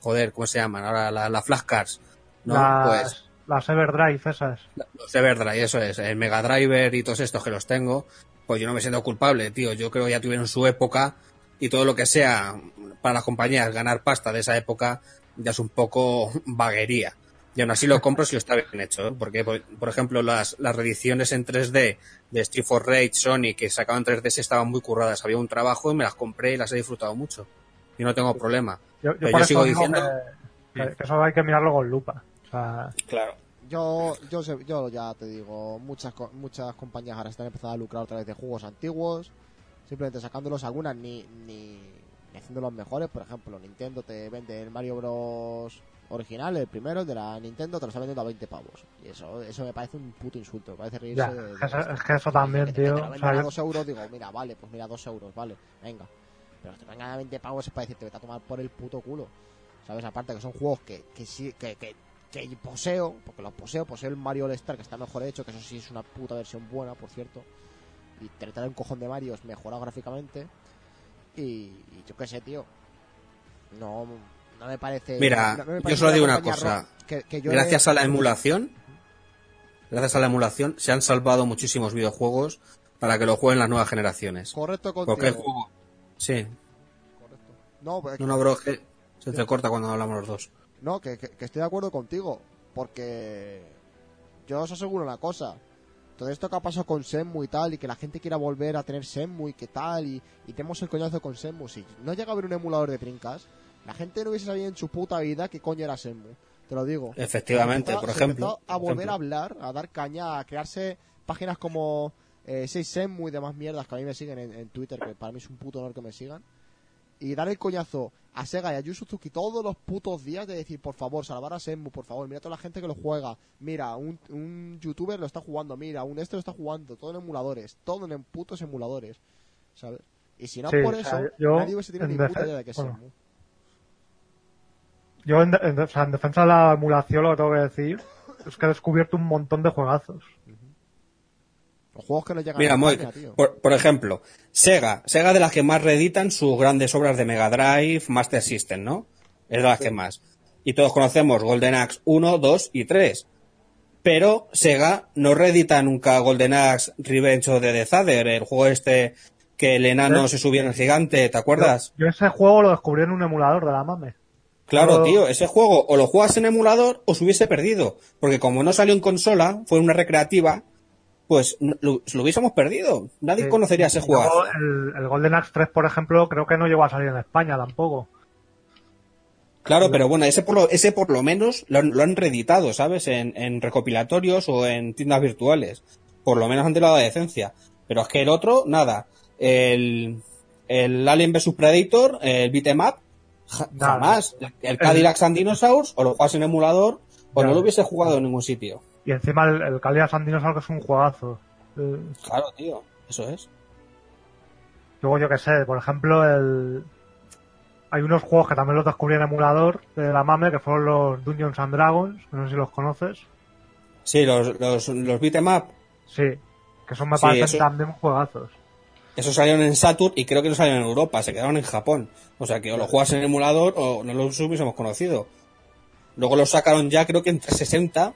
[SPEAKER 3] joder, ¿cómo se llaman? Ahora la, la flashcards, ¿no?
[SPEAKER 4] las,
[SPEAKER 3] Pues
[SPEAKER 4] las Everdrive esas.
[SPEAKER 3] los Everdrive, eso es, el Mega Driver y todos estos que los tengo, pues yo no me siento culpable, tío. Yo creo que ya tuvieron su época y todo lo que sea para las compañías ganar pasta de esa época ya es un poco vaguería. Y aún así lo compro si está bien hecho, ¿eh? porque, por, por ejemplo, las, las reediciones en 3D de Street for Rage, Sony, que sacaban 3D estaban muy curradas. Había un trabajo y me las compré y las he disfrutado mucho. Y no tengo problema.
[SPEAKER 4] Yo, yo
[SPEAKER 3] Pero
[SPEAKER 4] por
[SPEAKER 3] yo
[SPEAKER 4] eso
[SPEAKER 3] sigo diciendo-
[SPEAKER 4] que, eso hay que mirarlo con lupa. O sea,
[SPEAKER 3] Claro.
[SPEAKER 2] Yo, yo, sé- yo ya te digo, muchas, co- muchas compañías ahora están empezando a lucrar otra vez de juegos antiguos, simplemente sacándolos algunas ni, ni, ni haciendo los mejores. Por ejemplo, Nintendo te vende el Mario Bros. original, el primero, de la Nintendo, te lo está vendiendo a 20 pavos. Y eso, eso me parece un puto insulto, me parece reírse
[SPEAKER 4] ya,
[SPEAKER 2] de-
[SPEAKER 4] es
[SPEAKER 2] de
[SPEAKER 4] que eso-
[SPEAKER 2] esto.
[SPEAKER 4] es que eso también,
[SPEAKER 2] te- te
[SPEAKER 4] tío.
[SPEAKER 2] lo
[SPEAKER 4] sea,
[SPEAKER 2] a
[SPEAKER 4] yo-
[SPEAKER 2] 2 euros, digo, mira, vale, pues mira, 2 euros, vale, venga. Pero que te vengan a 20 pavos es para decirte, vete a tomar por el puto culo. ¿Sabes? Aparte que son juegos que, que sí, que, que, que poseo, porque los poseo, poseo el Mario All Star, que está mejor hecho, que eso sí es una puta versión buena, por cierto. Y te trae un cojón de Mario mejorado gráficamente. Y, y yo qué sé, tío. No, no me parece.
[SPEAKER 3] Mira,
[SPEAKER 2] no me
[SPEAKER 3] yo solo digo una cosa.
[SPEAKER 2] ro- que- que yo
[SPEAKER 3] gracias
[SPEAKER 2] he-
[SPEAKER 3] a la emulación, gracias a la emulación, se han salvado muchísimos videojuegos para que lo jueguen las nuevas generaciones.
[SPEAKER 2] Correcto contigo.
[SPEAKER 3] Porque el juego, sí,
[SPEAKER 2] Correcto. No, pues,
[SPEAKER 3] no, no, bro, que se te corta cuando hablamos los dos.
[SPEAKER 2] No, que, que- que estoy de acuerdo contigo. Porque yo os aseguro una cosa. Todo esto que ha pasado con Senmu y tal, y que la gente quiera volver a tener Senmu y que tal, y, y tenemos el coñazo con Senmu. Si no llega a haber un emulador de trincas, la gente no hubiese sabido en su puta vida qué coño era Senmu. Te lo digo.
[SPEAKER 3] Efectivamente,
[SPEAKER 2] empezó-
[SPEAKER 3] por ejemplo.
[SPEAKER 2] a volver
[SPEAKER 3] ejemplo.
[SPEAKER 2] a hablar, a dar caña, a crearse páginas como eh, 6 Senmu y demás mierdas que a mí me siguen en, en Twitter, que para mí es un puto honor que me sigan. Y dar el coñazo a Sega y a Yu Suzuki todos los putos días de decir, por favor, salvar a Senmu, por favor, mira a toda la gente que lo juega. Mira, un, un youtuber lo está jugando, mira, un este lo está jugando, todo en emuladores, todo en putos emuladores, ¿sabes? Y si no
[SPEAKER 4] Sí,
[SPEAKER 2] por eso,
[SPEAKER 4] yo,
[SPEAKER 2] nadie hubiese tenido
[SPEAKER 4] en
[SPEAKER 2] ni puta idea de que es
[SPEAKER 4] bueno.
[SPEAKER 2] Senmu.
[SPEAKER 4] Yo, en, de- en o sea, en defensa de la emulación, lo que tengo que decir es que he descubierto un montón de juegazos.
[SPEAKER 2] Los juegos que no llegan
[SPEAKER 3] Mira,
[SPEAKER 2] a
[SPEAKER 3] Moik,
[SPEAKER 2] España, tío.
[SPEAKER 3] por, por ejemplo, Sega, Sega de las que más reeditan sus grandes obras de Mega Drive, Master System, ¿no? Es de las que más. Y todos conocemos Golden Axe 1, 2 y 3. Pero Sega no reedita nunca Golden Axe Revenge of the Death Adder, el juego este que el enano
[SPEAKER 4] ¿Eh?
[SPEAKER 3] se subía en el gigante, ¿te acuerdas?
[SPEAKER 4] Yo ese juego lo descubrí en un emulador de la MAME.
[SPEAKER 3] Claro,
[SPEAKER 4] Yo-
[SPEAKER 3] tío, ese juego o lo juegas en emulador o se hubiese perdido. Porque como no salió en consola, fue una recreativa, pues lo, lo hubiésemos perdido. Nadie
[SPEAKER 4] Sí.
[SPEAKER 3] conocería ese juego.
[SPEAKER 4] el, el Golden Axe 3, por ejemplo, creo que no llegó a salir en España tampoco.
[SPEAKER 3] Claro, pero bueno, ese por lo, ese por lo menos lo, han- lo han reeditado, ¿sabes? En, en recopilatorios o en tiendas virtuales. Por lo menos han tenido la decencia. Pero es que el otro, nada. El, el Alien vs Predator, el beat'em up, ja-
[SPEAKER 4] Nada.
[SPEAKER 3] jamás. El Cadillac and Dinosaurs, o lo juegas en emulador, o no lo hubiese jugado en ningún sitio.
[SPEAKER 4] Y encima el, el Calias Sandinos que es un juegazo. Eh,
[SPEAKER 3] Claro, tío, eso es.
[SPEAKER 4] Luego yo que sé, por ejemplo, el... hay unos juegos que también los descubrí en emulador de la MAME, que fueron los Dungeons and Dragons, no sé si los conoces.
[SPEAKER 3] Sí, los, los, los beat'em up,
[SPEAKER 4] Sí, que son me
[SPEAKER 3] Sí,
[SPEAKER 4] parecen
[SPEAKER 3] eso-
[SPEAKER 4] también juegazos.
[SPEAKER 3] esos salieron en Saturn y creo que no salieron en Europa, se quedaron en Japón. O sea que o lo juegas en emulador o no los hubiésemos conocido. Luego los sacaron ya creo que en 360,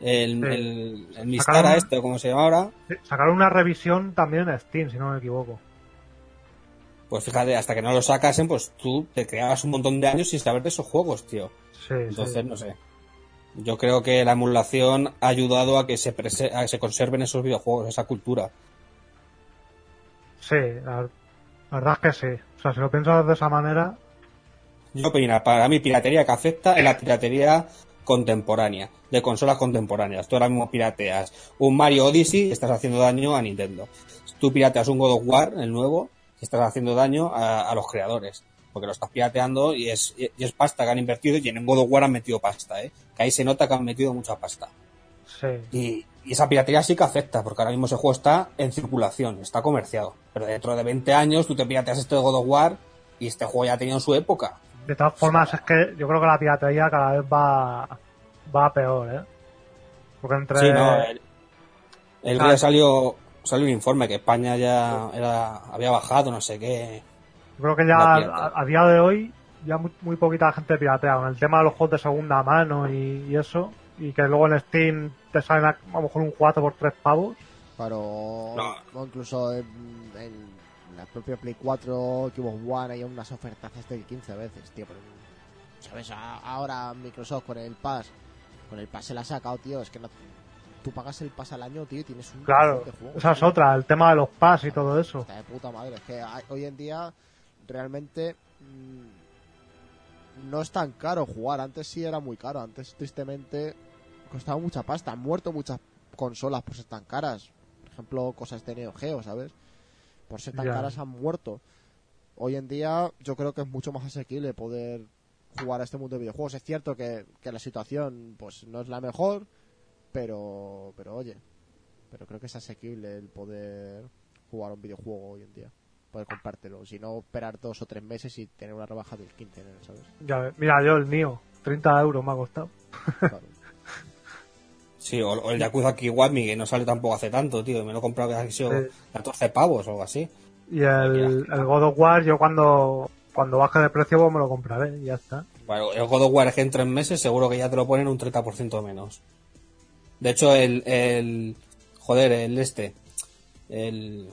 [SPEAKER 3] el,
[SPEAKER 4] Sí.
[SPEAKER 3] el, el Mistara
[SPEAKER 4] Sacaron-
[SPEAKER 3] este, o como se llama ahora.
[SPEAKER 4] Sacaron una revisión también en Steam, si no me equivoco.
[SPEAKER 3] Pues fíjate, hasta que no lo sacasen, pues tú te creabas un montón de años sin saber de esos juegos, tío.
[SPEAKER 4] Sí,
[SPEAKER 3] Entonces,
[SPEAKER 4] sí.
[SPEAKER 3] no sé. Yo creo que la emulación ha ayudado a que se, prese- a que se conserven esos videojuegos, esa cultura.
[SPEAKER 4] Sí, la, la verdad es que sí. O sea, si lo piensas de esa manera,
[SPEAKER 3] Yo opino, para mí piratería que afecta es la piratería contemporánea, de consolas contemporáneas. Tú ahora mismo pirateas un Mario Odyssey y estás haciendo daño a Nintendo. Tú pirateas un God of War, el nuevo, y estás haciendo daño a, a los creadores. Porque lo estás pirateando y es, y es pasta que han invertido y en God of War han metido pasta, ¿eh? Que ahí se nota que han metido mucha pasta.
[SPEAKER 4] sí.
[SPEAKER 3] Y, y esa piratería sí que afecta, porque ahora mismo ese juego está en circulación, está comerciado. Pero dentro de 20 años tú te pirateas este God of War y este juego ya ha tenido su época.
[SPEAKER 4] De todas formas, es que yo creo que la piratería cada vez va, va a peor, ¿eh? Porque entre...
[SPEAKER 3] Sí, no, el, el día salió, salió un informe que España ya era, había bajado, no sé qué.
[SPEAKER 4] Yo creo que ya a, día de hoy ya muy, muy poquita gente piratea con el tema de los juegos de segunda mano y, y eso y que luego en Steam te salen a, a lo mejor un 4 por 3 pavos
[SPEAKER 2] Pero
[SPEAKER 3] No.
[SPEAKER 2] o incluso en, en la propia Play 4, Xbox One hay unas ofertas del 15 veces, tío. pero, ¿Sabes? Ahora Microsoft con el Pass, con el Pass se la ha sacado, tío. Es que no, tú pagas el Pass al año, tío, y tienes un
[SPEAKER 4] claro
[SPEAKER 2] de juegos,
[SPEAKER 4] esa es otra el tema de los pass y todo eso
[SPEAKER 2] Está de puta madre. Es que hay- hoy en día realmente mm, no es tan caro jugar. Antes sí era muy caro. Antes, tristemente, costaba mucha pasta. Han muerto muchas consolas por ser tan caras. Por ejemplo, cosas de Neo Geo, ¿sabes? Por ser tan
[SPEAKER 4] Ya.
[SPEAKER 2] caras han muerto. Hoy en día yo creo que es mucho más asequible poder jugar a este mundo de videojuegos. Es cierto que, que la situación pues no es la mejor, pero pero oye, pero creo que es asequible el poder jugar a un videojuego hoy en día. Poder comprártelo, si no esperar dos o tres meses y tener una rebaja del 15, ¿sabes?
[SPEAKER 4] ya mira yo el mío 30 euros me ha costado
[SPEAKER 2] Claro.
[SPEAKER 3] Sí, o, o el Yakuza Kiwami, que no sale tampoco hace tanto, tío. Me lo he comprado que ha sido
[SPEAKER 4] Sí.
[SPEAKER 3] 14 pavos o algo así.
[SPEAKER 4] y el, el God of War yo cuando cuando baje de precio pues me lo compraré y ya está
[SPEAKER 3] Bueno, el God of War es que en tres meses seguro que ya te lo ponen un 30% menos. De hecho, el, el. Joder, el este. El.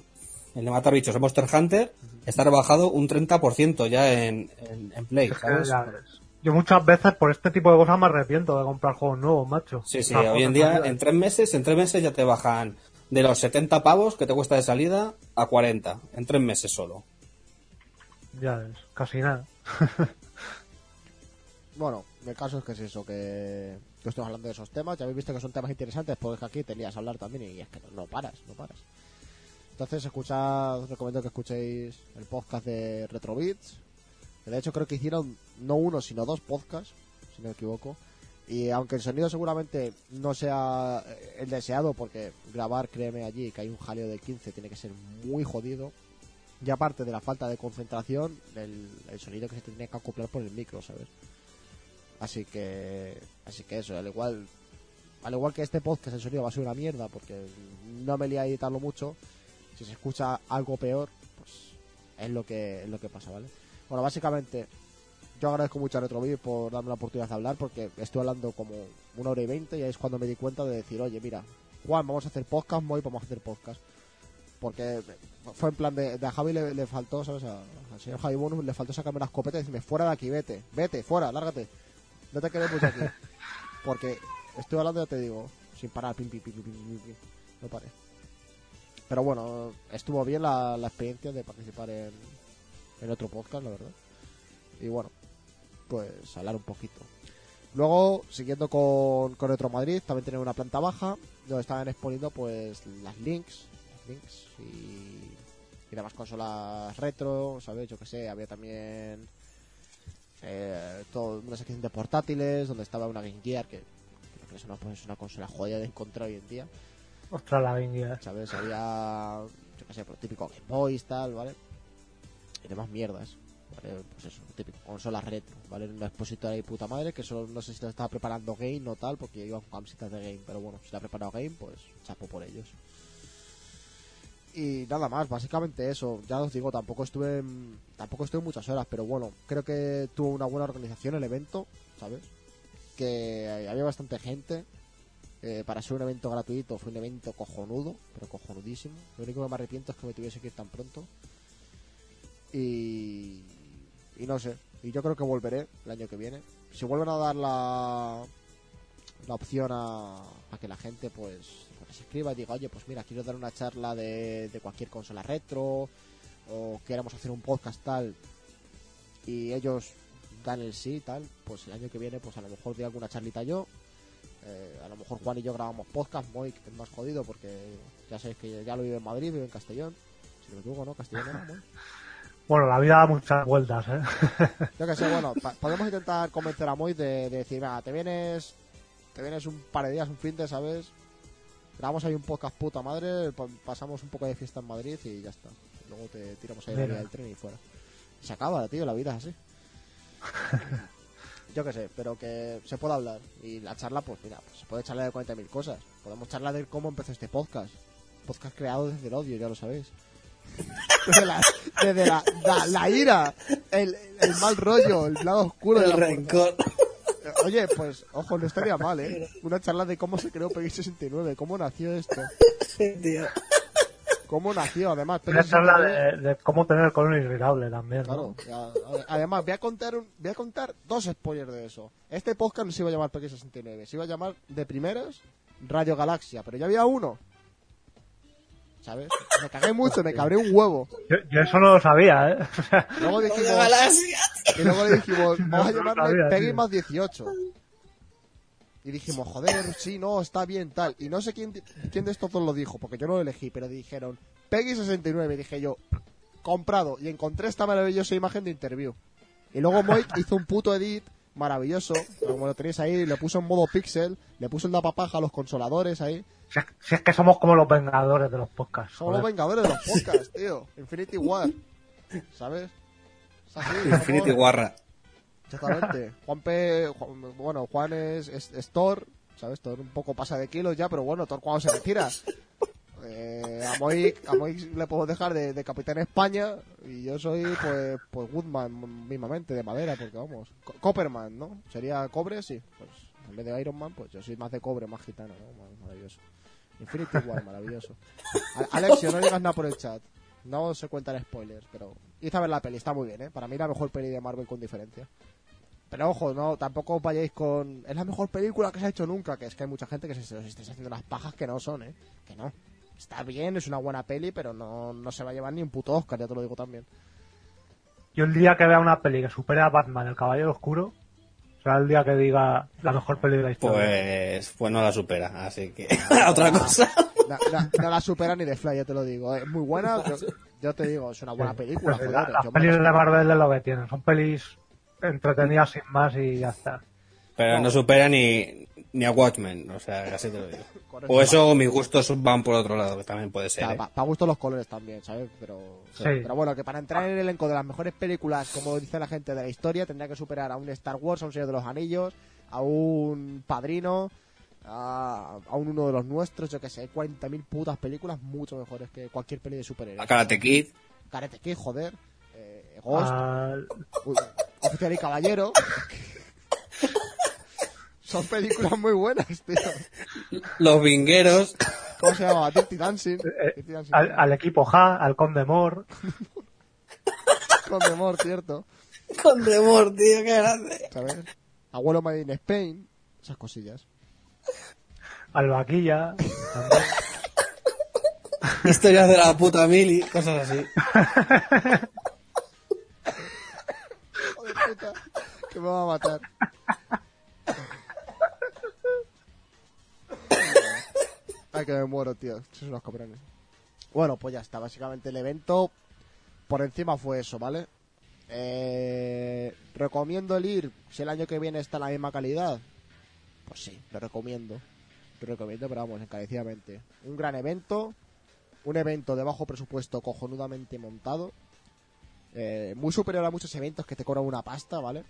[SPEAKER 3] El de matar bichos, el Monster Hunter, está rebajado un 30% ya en, en, en Play,
[SPEAKER 4] Es que
[SPEAKER 3] ¿sabes?
[SPEAKER 4] ya ves. Yo muchas veces por este tipo de cosas me arrepiento de comprar juegos nuevos macho
[SPEAKER 3] Sí, sí, hoy en día, en tres meses, en tres meses ya te bajan de los 70 pavos que te cuesta de salida a 40. En tres meses solo.
[SPEAKER 4] ya ves, casi nada
[SPEAKER 2] Bueno, el caso es que es eso, que, que estoy hablando de esos temas. Ya habéis visto que son temas interesantes, porque es que aquí tenías a hablar también y es que no, no paras, no paras. Entonces, escuchad, os recomiendo que escuchéis el podcast de Retrobits. Que de hecho creo que hicieron no uno, sino dos podcasts, si no me equivoco. Y aunque el sonido seguramente no sea eh, el deseado, porque grabar, créeme allí, que hay un jaleo de 15, tiene que ser muy jodido. Y aparte de la falta de concentración, el, sonido que se tendría que acoplar por el micro, ¿sabes? Así que, así que eso, al igual, al igual que este podcast, el sonido va a ser una mierda porque no me lía a editarlo mucho. Si se escucha algo peor, pues es lo que, es lo que pasa, ¿vale? Bueno, básicamente, yo agradezco mucho a Retrovid por darme la oportunidad de hablar porque estoy hablando como una hora y veinte y ahí es cuando me di cuenta de decir, oye, mira, Juan, vamos a hacer podcast, Moy, vamos a hacer podcast. Porque fue en plan de, de a Javi le, le faltó, ¿sabes? A- al señor Javi Bonus le faltó sacarme la escopeta y decirme, fuera de aquí, vete, vete, fuera, lárgate. No te queremos aquí. Porque estoy hablando, ya te digo, sin parar, pim, pim, pim, pim, pim, pim, pim. No paré. Pero bueno, estuvo bien la, la experiencia de participar en, en otro podcast, la verdad. Y bueno, pues hablar un poquito. Luego, siguiendo con, con Retro Madrid, también tienen una planta baja, donde estaban exponiendo pues las links, las links y, y demás consolas retro, ¿sabes? Yo que sé, había también eh, todo, una sección de portátiles, donde estaba una Game Gear, que creo que es una, pues, una consola joya de encontrar hoy en día.
[SPEAKER 4] Ostras, la vinguía.
[SPEAKER 2] ¿sabes? Había, yo qué sé, pues, típico Game Boys, tal, ¿vale? Y demás mierdas, ¿vale? Pues eso, típico, consolas retro, ¿vale? Una expositora de puta madre, que eso no sé si lo estaba preparando Game o tal, porque iban con camisetas de Game, pero bueno, si la ha preparado Game, pues chapo por ellos. Y nada más, básicamente eso, ya os digo, tampoco estuve, en- tampoco estuve muchas horas, pero bueno, creo que tuvo una buena organización el evento, ¿sabes? Que había bastante gente, eh, para ser un evento gratuito fue un evento cojonudo, pero cojonudísimo. Lo único que me arrepiento es que me tuviese que ir tan pronto. Y, y no sé, y yo creo que volveré el año que viene. Si vuelven a dar la, la opción a, que la gente pues, pues se escriba y diga, oye, pues mira, quiero dar una charla de, de cualquier consola retro, o queremos hacer un podcast tal, y ellos dan el sí tal, pues el año que viene pues a lo mejor doy alguna charlita yo, eh, a lo mejor Juan y yo grabamos podcast, es más jodido porque ya sabéis que ya lo vive en Madrid, vive en Castellón. Si no me equivoco, ¿no? Castellón Moik.
[SPEAKER 4] Bueno, la vida da muchas vueltas, ¿eh?
[SPEAKER 2] Yo que sé, bueno, podemos intentar convencer a Moik de, de decir, nada, te vienes, te vienes un par de días, un fin de, ¿sabes? Grabamos ahí un podcast puta madre, pa- pasamos un poco de fiesta en Madrid y ya está. Luego te tiramos ahí la del tren y fuera. Se acaba, tío, la vida es así. Yo que sé, pero que se puede hablar. Y la charla, pues mira, pues se puede charlar de 40.000 cosas. Podemos charlar de cómo empezó este podcast. Podcast creado desde el odio, ya lo sabéis. Desde la, desde la, la, la ira, el, el mal rollo, el lado oscuro de
[SPEAKER 3] El
[SPEAKER 2] la
[SPEAKER 3] rencor.
[SPEAKER 2] Oye, pues, ojo, no estaría mal, ¿eh? Una charla de cómo se creó Peggy 69, cómo nació esto,
[SPEAKER 3] Sí, tío.
[SPEAKER 2] cómo nació, además.
[SPEAKER 4] Una charla
[SPEAKER 2] 69,
[SPEAKER 4] de, de cómo tener el colon irritable también, ¿no?
[SPEAKER 2] Claro, además, voy a contar un- voy a contar dos spoilers de eso. Este podcast no se iba a llamar Peggy 69, se iba a llamar de primeras Radio Galaxia, pero ya había uno. ¿Sabes? Me cagué mucho, me cabré un huevo.
[SPEAKER 4] Yo, yo eso no lo sabía, ¿eh?
[SPEAKER 2] Luego dijimos, y luego le dijimos, vamos a llamarle Peggy más 18. Y dijimos, joder, sí, no, está bien, tal. Y no sé quién, quién de estos dos lo dijo, porque yo no lo elegí, pero dijeron, Peggy 69. Y dije yo, comprado. Y encontré esta maravillosa imagen de interview. Y luego Moik hizo un puto edit maravilloso, como lo tenéis ahí, le puso en modo pixel, le puso el dapapaja a los consoladores ahí.
[SPEAKER 4] si, es, si es que somos como los vengadores de los podcasts.
[SPEAKER 2] Somos los vengadores de los podcasts, tío. Infinity War. ¿Sabes? Es así, somos-
[SPEAKER 3] Infinity Warra.
[SPEAKER 2] Exactamente. Juan P. Juan- bueno, Juan es, es, es Thor, ¿sabes? Thor un poco pasa de kilos ya, pero bueno, Thor cuando se retira. Eh, a Moik, a Moik le puedo dejar de, Capitán España y yo soy, pues, pues Woodman mismamente, de madera, porque vamos. Co- Copperman, ¿no? Sería cobre, sí. Pues en vez de Iron Man, pues yo soy más de cobre, más gitano, ¿no? Mar- Maravilloso. Infinity War, maravilloso. Alexio, no digas nada por el chat. No se cuentan spoilers, pero hice a ver la peli, está muy bien, ¿eh? Para mí la mejor peli de Marvel con diferencia. Pero ojo, no, tampoco os vayáis con. Es la mejor película que se ha hecho nunca. Que es que hay mucha gente que se, se os estáis haciendo unas pajas que no son, ¿eh? Que no. Está bien, es una buena peli, pero no, no se va a llevar ni un puto Oscar, ya te lo digo también.
[SPEAKER 4] Yo el día que vea una peli que supere a Batman, el Caballero Oscuro, será el día que diga la mejor peli de la historia.
[SPEAKER 3] Pues, pues no la supera, así que otra cosa.
[SPEAKER 2] No, no- no la supera ni de Fly, ya te lo digo. Es muy buena, yo, yo te digo, es una buena película.
[SPEAKER 4] Pues
[SPEAKER 2] joder,
[SPEAKER 4] la- las pelis de Marvel es lo que tienen. Son pelis entretenidas sin más y ya está.
[SPEAKER 3] Pero no supera ni, ni a Watchmen, o sea, así te lo digo.
[SPEAKER 2] Correcto.
[SPEAKER 3] O eso, mis gustos van por otro lado, que también puede ser. ¿eh?
[SPEAKER 2] Para gusto los colores también, ¿sabes? Pero,
[SPEAKER 4] Sí.
[SPEAKER 2] pero bueno, que para entrar en el elenco de las mejores películas, como dice la gente de la historia, tendría que superar a un Star Wars, a un Señor de los Anillos, a un Padrino, a, a un uno de los nuestros, yo que sé, 40.000 putas películas mucho mejores que cualquier peli de
[SPEAKER 3] A
[SPEAKER 2] superhéroes.
[SPEAKER 3] Karate Kid.
[SPEAKER 2] Karate Kid, joder. Eh, Ghost, uy, Oficial y Caballero. Son películas muy buenas, tío.
[SPEAKER 3] Los Vingueros.
[SPEAKER 2] ¿Cómo se llama? Dirty Dancing.
[SPEAKER 4] eh,
[SPEAKER 2] Dirty Dancing.
[SPEAKER 4] al, al equipo Ja, al Conde Mor,
[SPEAKER 2] Con Demor, cierto.
[SPEAKER 3] Con Demor, tío, qué grande.
[SPEAKER 2] ¿sabes? Abuelo Made in Spain, esas cosillas.
[SPEAKER 4] al Vaquilla.
[SPEAKER 3] Historias de la puta mili, cosas así.
[SPEAKER 2] Joder, puta. que me va a matar. Ay, que me muero, tío. Sois unos cabrones. Bueno, pues ya está. Básicamente el evento por encima fue eso, ¿vale? Eh, ¿Recomiendo el ir si el año que viene está la misma calidad? Pues sí, lo recomiendo. Lo recomiendo, pero vamos, encarecidamente. Un gran evento. Un evento de bajo presupuesto cojonudamente montado. Eh, muy superior a muchos eventos que te cobran una pasta, ¿vale?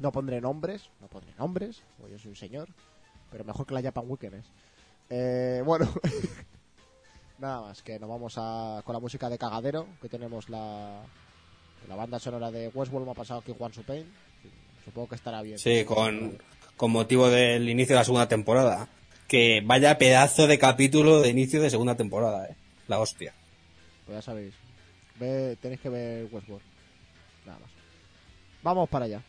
[SPEAKER 2] No pondré nombres, no pondré nombres, porque yo soy un señor, pero mejor que la Japan Weekend es. Eh, bueno, nada más, que nos vamos a, con la música de Cagadero, que tenemos la, la banda sonora de Westworld, me ha pasado aquí Juan Supain. Supongo que estará bien.
[SPEAKER 3] Sí, con, con motivo del inicio de la segunda temporada. Que vaya pedazo de capítulo de inicio de segunda temporada, eh. La hostia.
[SPEAKER 2] Pues ya sabéis. Ve, tenéis que ver Westworld. Nada más. Vamos para allá.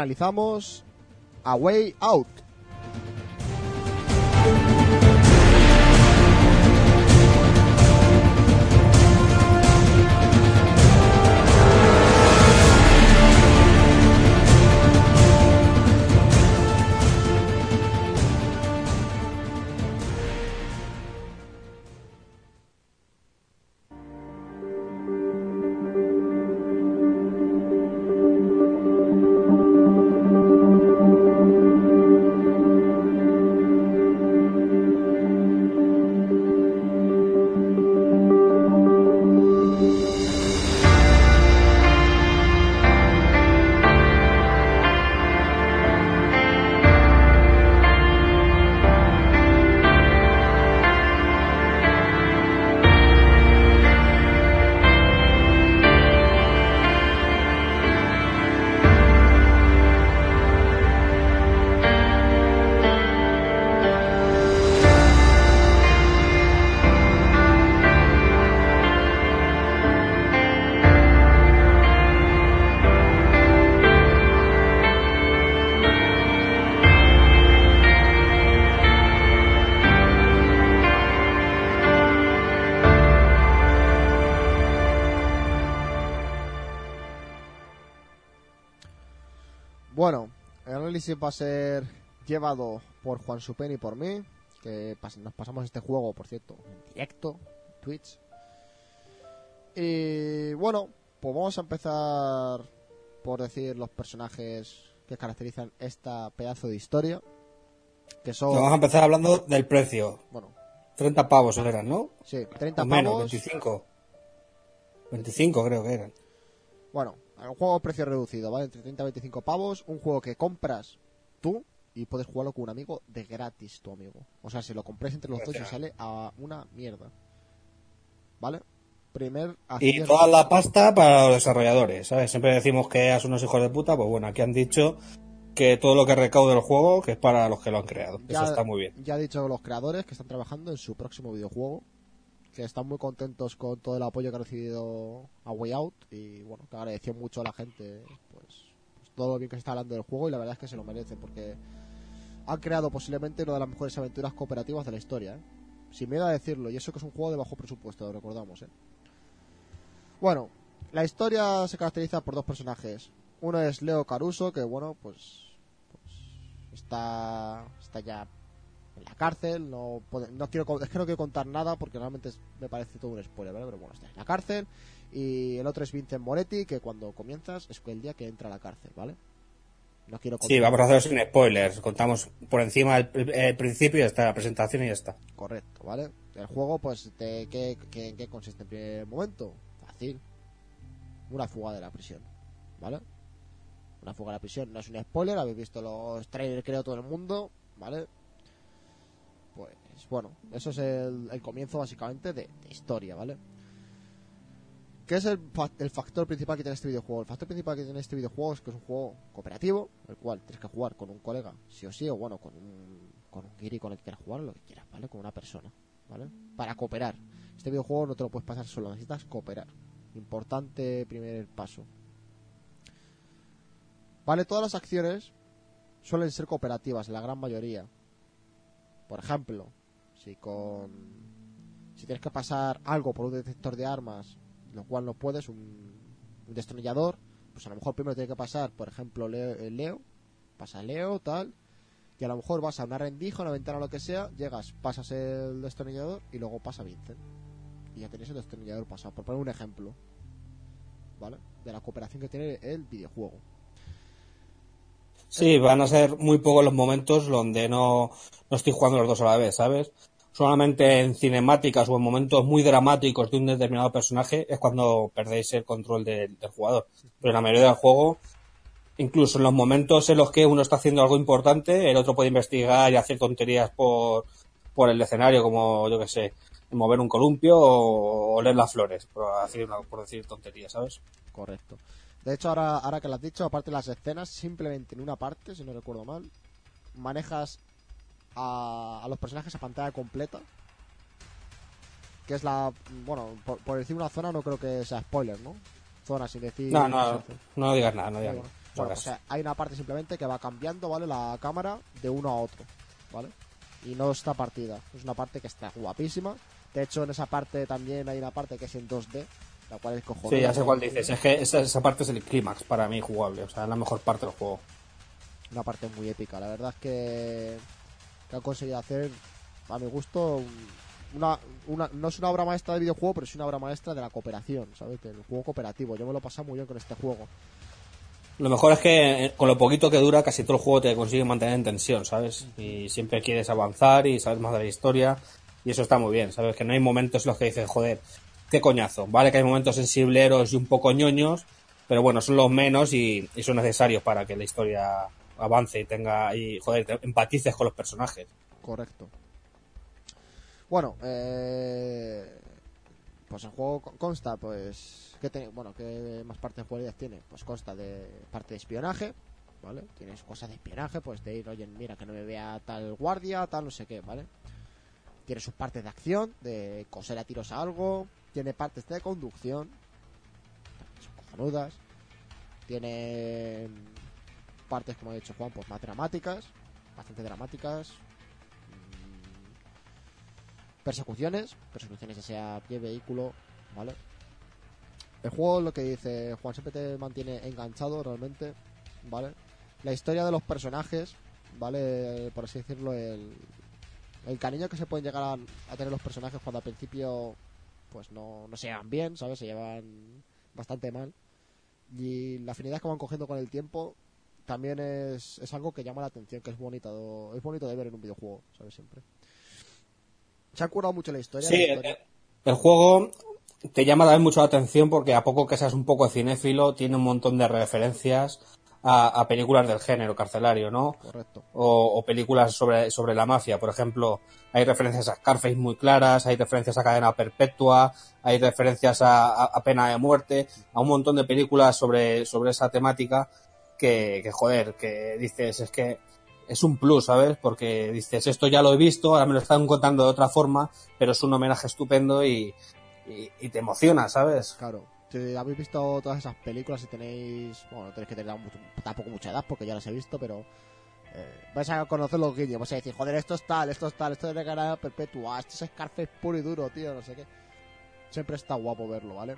[SPEAKER 2] Analizamos A Way Out. Análisis va a ser llevado por Juan Supen y por mí, que nos pasamos este juego, por cierto, en directo, Twitch. Y bueno, pues vamos a empezar por decir los personajes que caracterizan esta pedazo de historia, que son,
[SPEAKER 3] Vamos a empezar hablando del precio.
[SPEAKER 2] bueno,
[SPEAKER 3] 30 pavos eran, ¿no?
[SPEAKER 2] sí, 30
[SPEAKER 3] O menos,
[SPEAKER 2] pavos.
[SPEAKER 3] 25. 25 creo que eran.
[SPEAKER 2] Bueno, un juego a precio reducido, ¿vale? Entre 30 y 25 pavos. Un juego que compras tú y puedes jugarlo con un amigo de gratis, tu amigo. O sea, si lo compras entre los dos y sale a una mierda. ¿Vale? Primer
[SPEAKER 3] Y toda la pasta para los desarrolladores, ¿sabes? Siempre decimos que son unos hijos de puta, pues bueno, aquí han dicho que todo lo que recaude el juego que es para los que lo han creado.
[SPEAKER 2] Ya-
[SPEAKER 3] Eso está muy bien.
[SPEAKER 2] Ya ha dicho los creadores que están trabajando en su próximo videojuego. Que están muy contentos con todo el apoyo que ha recibido a Way Out. Y bueno, que agradeció mucho a la gente pues, pues, todo lo bien que se está hablando del juego. Y la verdad es que se lo merece porque han creado posiblemente una de las mejores aventuras cooperativas de la historia. ¿eh? Sin miedo a decirlo. Y eso que es un juego de bajo presupuesto, lo recordamos. ¿eh? Bueno, la historia se caracteriza por dos personajes. Uno es Leo Caruso, que bueno, pues, pues está, está ya en la cárcel. No, no quiero, es que no quiero contar nada porque realmente es- me parece todo un spoiler, ¿vale? Pero bueno, está en la cárcel. Y el otro es Vincent Moretti, que cuando comienzas es el día que entra a la cárcel, ¿vale? No quiero contar.
[SPEAKER 3] Sí, vamos a hacer sin spoilers. Contamos por encima el, el principio y está la presentación y ya está.
[SPEAKER 2] Correcto, ¿vale? El juego, pues, de qué, qué- ¿en qué consiste en primer momento? Fácil. Una fuga de la prisión, ¿vale? Una fuga de la prisión. No es un spoiler, habéis visto los trailers, creo, todo el mundo, ¿vale? Bueno, eso es el, comienzo, básicamente, de, historia, ¿vale? ¿Qué es el factor principal que tiene este videojuego? El factor principal que tiene este videojuego es que es un juego cooperativo, el cual tienes que jugar con un colega, sí o sí, o bueno, con un, con un guiri con el que quieras jugar, lo que quieras, ¿vale? Con una persona, ¿vale? Para cooperar. Este videojuego no te lo puedes pasar solo, necesitas cooperar. Importante primer paso. Vale, todas las acciones suelen ser cooperativas, la gran mayoría. Por ejemplo, si con si tienes que pasar algo por un detector de armas, lo cual no puedes, un, un destornillador, pues a lo mejor primero tiene que pasar, por ejemplo, Leo, eh, Leo, pasa Leo, tal, y a lo mejor vas a una rendija, una ventana, lo que sea, llegas, pasas el destornillador y luego pasa Vincent. Y ya tienes el destornillador pasado, por poner un ejemplo, ¿vale? De la cooperación que tiene el videojuego.
[SPEAKER 3] Sí, van a ser muy pocos los momentos donde no, no estoy jugando los dos a la vez, ¿sabes? Solamente en cinemáticas o en momentos muy dramáticos de un determinado personaje es cuando perdéis el control del, jugador. Pero en la mayoría del juego, incluso en los momentos en los que uno está haciendo algo importante, el otro puede investigar y hacer tonterías por, por el escenario, como yo que sé, mover un columpio o oler las flores, por decir, por decir tonterías, ¿sabes?
[SPEAKER 2] Correcto. De hecho, ahora, ahora que lo has dicho, aparte de las escenas, simplemente en una parte, si no recuerdo mal, manejas a, a los personajes a pantalla completa. Que es la. Bueno, por, por decir una zona, no creo que sea spoiler, ¿no? Zona sin decir.
[SPEAKER 3] No, no, no digas nada, no digas nada.
[SPEAKER 2] bueno, o sea, hay una parte simplemente que va cambiando, ¿vale? La cámara de uno a otro, ¿vale? Y no está partida. Es una parte que está guapísima. De hecho, en esa parte también hay una parte que es en 2D, la cual es cojonuda.
[SPEAKER 3] Sí, ya sé cuál dices. Es que esa, esa parte es el clímax para mí jugable. O sea, es la mejor parte del juego.
[SPEAKER 2] Una parte muy épica. La verdad es que, que han conseguido hacer, a mi gusto, un- una, no es una obra maestra de videojuego, pero es una obra maestra de la cooperación, ¿sabes? Del juego cooperativo. Yo me lo pasado muy bien con este juego.
[SPEAKER 3] Lo mejor es que eh, con lo poquito que dura, casi todo el juego te consigue mantener en tensión, ¿sabes? Y siempre quieres avanzar y saber más de la historia. Y eso está muy bien, ¿sabes? Que no hay momentos en los que dices, joder, qué coñazo. Vale que hay momentos sensibleros y un poco ñoños, pero bueno, son los menos y son necesarios para que la historia avance y tenga, y joder, te empatices con los personajes.
[SPEAKER 2] Correcto. Bueno, eh, pues el juego co- consta, pues, ¿qué bueno, ¿qué más parte de jugabilidad tiene? Pues consta de parte de espionaje, ¿vale? Tienes cosas de espionaje, pues de ir, oye, mira, que no me vea tal guardia, tal, no sé qué, ¿vale? Tiene sus partes de acción, de coser a tiros a algo, tiene partes de conducción, son cojonudas, tiene partes, como ha dicho Juan, pues más dramáticas, bastante dramáticas, Mm, persecuciones, persecuciones ya sea pie, vehículo, ¿vale? El juego, lo que dice Juan, siempre te mantiene enganchado realmente, ¿vale? la historia de los personajes, ¿vale? Por así decirlo, el, el cariño que se pueden llegar a, a tener los personajes cuando al principio pues no, no se llevan bien, ¿sabes? Se llevan bastante mal. Y la afinidad que van cogiendo con el tiempo también es, es algo que llama la atención, que es bonito, es bonito de ver en un videojuego, ¿sabes? Siempre. Se ha curado mucho la historia.
[SPEAKER 3] Sí,
[SPEAKER 2] la
[SPEAKER 3] el,
[SPEAKER 2] historia-
[SPEAKER 3] el juego te llama también mucho la atención porque a poco que seas un poco cinéfilo, tiene un montón de referencias a, a películas del género carcelario, ¿no?
[SPEAKER 2] Correcto.
[SPEAKER 3] o, o películas sobre, sobre la mafia. Por ejemplo, hay referencias a Scarface muy claras, hay referencias a Cadena Perpetua, hay referencias a, a- a Pena de Muerte, a un montón de películas sobre, sobre esa temática que, que, joder, que dices, es que es un plus, ¿sabes? Porque dices, esto ya lo he visto, ahora me lo están contando de otra forma, pero es un homenaje estupendo y, te emociona, ¿sabes?
[SPEAKER 2] Claro. Si habéis visto todas esas películas y tenéis. Bueno, no tenéis que tener tampoco mucha edad porque ya las he visto, pero. eh, vais a conocer los guiños. Vais a decir, joder, esto es tal, esto es tal, esto es de cara perpetua, esto es Scarface puro y duro, tío, no sé qué. Siempre está guapo verlo, ¿vale?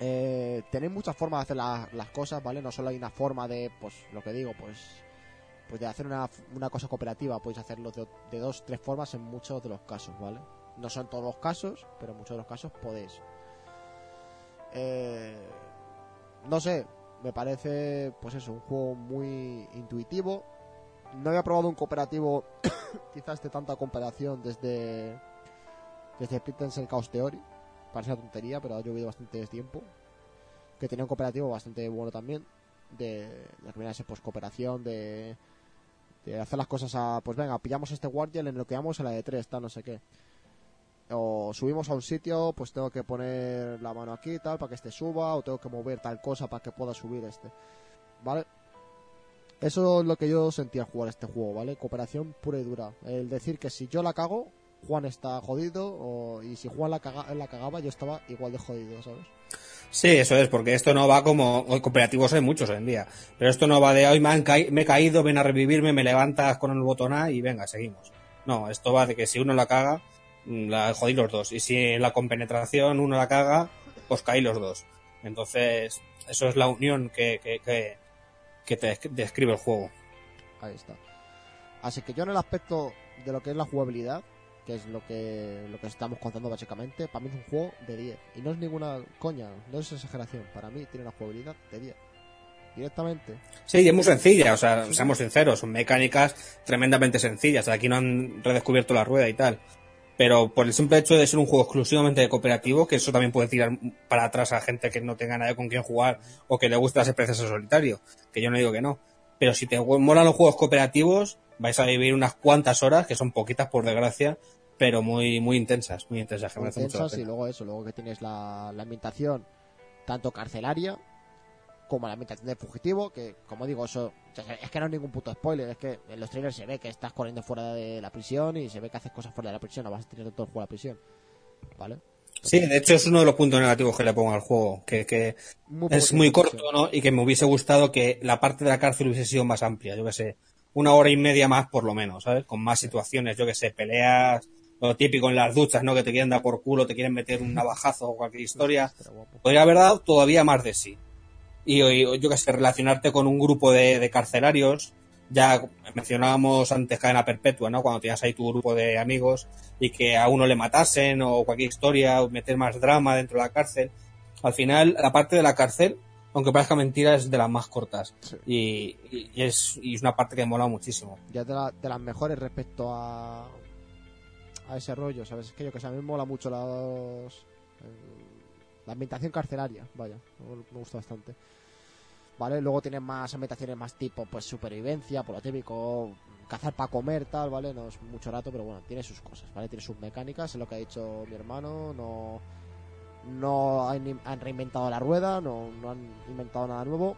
[SPEAKER 2] Eh, tenéis muchas formas de hacer la- las cosas, ¿vale? No solo hay una forma de, pues, lo que digo, pues. Pues de hacer una, una cosa cooperativa, podéis hacerlo de, de dos, tres formas en muchos de los casos, ¿vale? No son todos los casos, pero en muchos de los casos podéis. Eh, no sé, me parece, pues eso, un juego muy intuitivo. No había probado un cooperativo, quizás de tanta comparación desde desde Splinter Cell Chaos Theory. Parece una tontería, pero ha llovido bastante tiempo. Que tenía un cooperativo bastante bueno también. De, la primera pues cooperación, de, de hacer las cosas a, pues venga, pillamos este guardia, le bloqueamos a la de tres, tal, no sé qué o subimos a un sitio, pues tengo que poner la mano aquí tal para que este suba, o tengo que mover tal cosa para que pueda subir este. ¿Vale? Eso es lo que yo sentía jugar este juego, ¿vale? Cooperación pura y dura. El decir que si yo la cago, Juan está jodido, o, y si Juan la, caga- la cagaba, yo estaba igual de jodido, ¿sabes?
[SPEAKER 3] Sí, eso es, porque esto no va como hoy cooperativos hay muchos hoy en día, pero esto no va de hoy me, he caído, ven a revivirme, me levantas con el botón A y venga, seguimos. No, esto va de que si uno la caga, mm, la jodí los dos, y si en la compenetración uno la caga, pues caí los dos. Entonces, eso es la unión que, que, que, que te desc- describe el juego.
[SPEAKER 2] Ahí está. Así que yo en el aspecto de lo que es la jugabilidad, que es lo que lo que estamos contando básicamente, para mí es un juego de 10. Y no es ninguna coña, no es exageración. Para mí tiene una jugabilidad de 10. Directamente.
[SPEAKER 3] Sí, y es muy sencilla, o sea, seamos sinceros, son mecánicas tremendamente sencillas. Aquí no han redescubierto la rueda y tal. Pero por el simple hecho de ser un juego exclusivamente cooperativo, que eso también puede tirar para atrás a gente que no tenga nadie con quien jugar o que le guste las experiencias en solitario, que yo no digo que no. Pero si te molan los juegos cooperativos, vais a vivir unas cuantas horas, que son poquitas por desgracia, pero muy muy intensas, muy intensas, que
[SPEAKER 2] muy
[SPEAKER 3] merece mucho la
[SPEAKER 2] intensas y
[SPEAKER 3] pena.
[SPEAKER 2] luego eso, luego que tienes la, la ambientación tanto carcelaria como la ambientación de fugitivo, que como digo, eso es que no es ningún puto spoiler, es que en los trailers se ve que estás corriendo fuera de la prisión y se ve que haces cosas fuera de la prisión, no vas a tener todo el juego de la prisión. ¿Vale?
[SPEAKER 3] Sí, de hecho es uno de los puntos negativos que le pongo al juego, que, que
[SPEAKER 2] Muy poco
[SPEAKER 3] es muy corto. ¿no? Y que me hubiese gustado que la parte de la cárcel hubiese sido más amplia, yo que sé, una hora y media más por lo menos, ¿sabes? Con más situaciones, yo que sé, peleas, lo típico en las duchas, ¿no? Que te quieren dar por culo, te quieren meter un navajazo o cualquier historia. Podría haber dado todavía más de sí. Y, y, yo que sé, relacionarte con un grupo de, de carcelarios, ya mencionábamos antes cadena perpetua, ¿no? Cuando tenías ahí tu grupo de amigos y que a uno le matasen o cualquier historia, o meter más drama dentro de la cárcel. Al final, la parte de la cárcel, aunque parezca mentira, es de las más cortas.
[SPEAKER 2] Sí.
[SPEAKER 3] Y, y- y es, y es una parte que me mola muchísimo.
[SPEAKER 2] ya de, la- de las mejores respecto a a ese rollo, ¿sabes? Es que yo que sé, a mí me mola mucho los, el- la ambientación carcelaria, vaya, me gusta bastante. Vale, luego tiene más ambientaciones más tipo, pues supervivencia, por lo típico, cazar para comer, tal, ¿vale? No es mucho rato, pero bueno, tiene sus cosas, ¿vale? Tiene sus mecánicas, es lo que ha dicho mi hermano, no no han, han reinventado la rueda, no, no han inventado nada nuevo,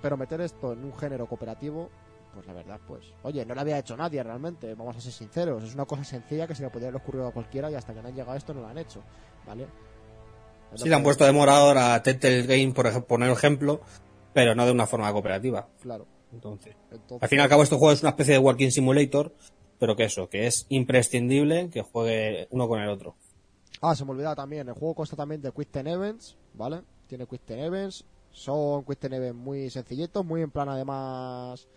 [SPEAKER 2] pero meter esto en un género cooperativo, pues la verdad, pues, oye, no lo había hecho nadie realmente, vamos a ser sinceros, es una cosa sencilla que se le podría haber ocurrido a cualquiera y hasta que no han llegado a esto no lo han hecho, ¿vale?
[SPEAKER 3] Sí, le han puesto de morador a Telltale Game, por ejemplo, poner ejemplo, pero no de una forma cooperativa.
[SPEAKER 2] Claro,
[SPEAKER 3] Entonces,
[SPEAKER 2] entonces,
[SPEAKER 3] al fin y al cabo, este juego es una especie de Walking Simulator, pero que eso, que es imprescindible que juegue uno con el otro.
[SPEAKER 2] Ah, se me olvidaba también, el juego consta también de Time Events, ¿vale? Tiene Time Events, Son Quick Time Event muy sencillitos, muy en plan además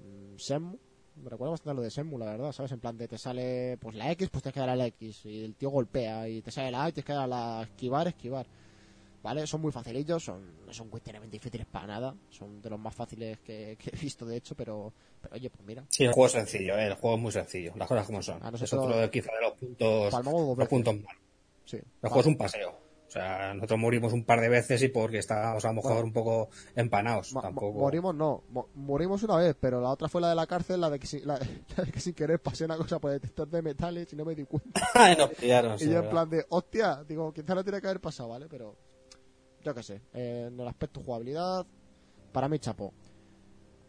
[SPEAKER 2] mm, Senmu. Me recuerda bastante a lo de Senmu, la verdad, ¿sabes? En plan de te sale pues la X, pues tienes que dar a la X. Y el tío golpea. Y te sale la A y tienes que dar a la esquivar, esquivar. ¿Vale? Son muy facilillos, son, no son Event difíciles para nada. Son de los más fáciles que, que he visto, de hecho, pero, pero oye, pues mira.
[SPEAKER 3] Sí, el juego es sencillo, ¿eh? el juego es muy sencillo, las cosas como son.
[SPEAKER 2] A
[SPEAKER 3] Es
[SPEAKER 2] nosotros-
[SPEAKER 3] otro de, quizá de los puntos,
[SPEAKER 2] Palmamos
[SPEAKER 3] los puntos malos.
[SPEAKER 2] Sí.
[SPEAKER 3] El juego es un paseo. O sea, nosotros morimos un par de veces y porque estábamos a lo mejor
[SPEAKER 2] Bueno.
[SPEAKER 3] un poco empanados. Tampoco...
[SPEAKER 2] Morimos no, Mo- morimos una vez, pero la otra fue la de la cárcel, la de que, sin- la, la de que sin querer pasé una cosa por el detector de metales y no me di cuenta.
[SPEAKER 3] Ay, nos pillaron, sí,
[SPEAKER 2] y yo en plan de, hostia, digo, quizá no tiene que haber pasado, ¿vale? Pero yo qué sé, eh, en el aspecto jugabilidad, para mí chapó.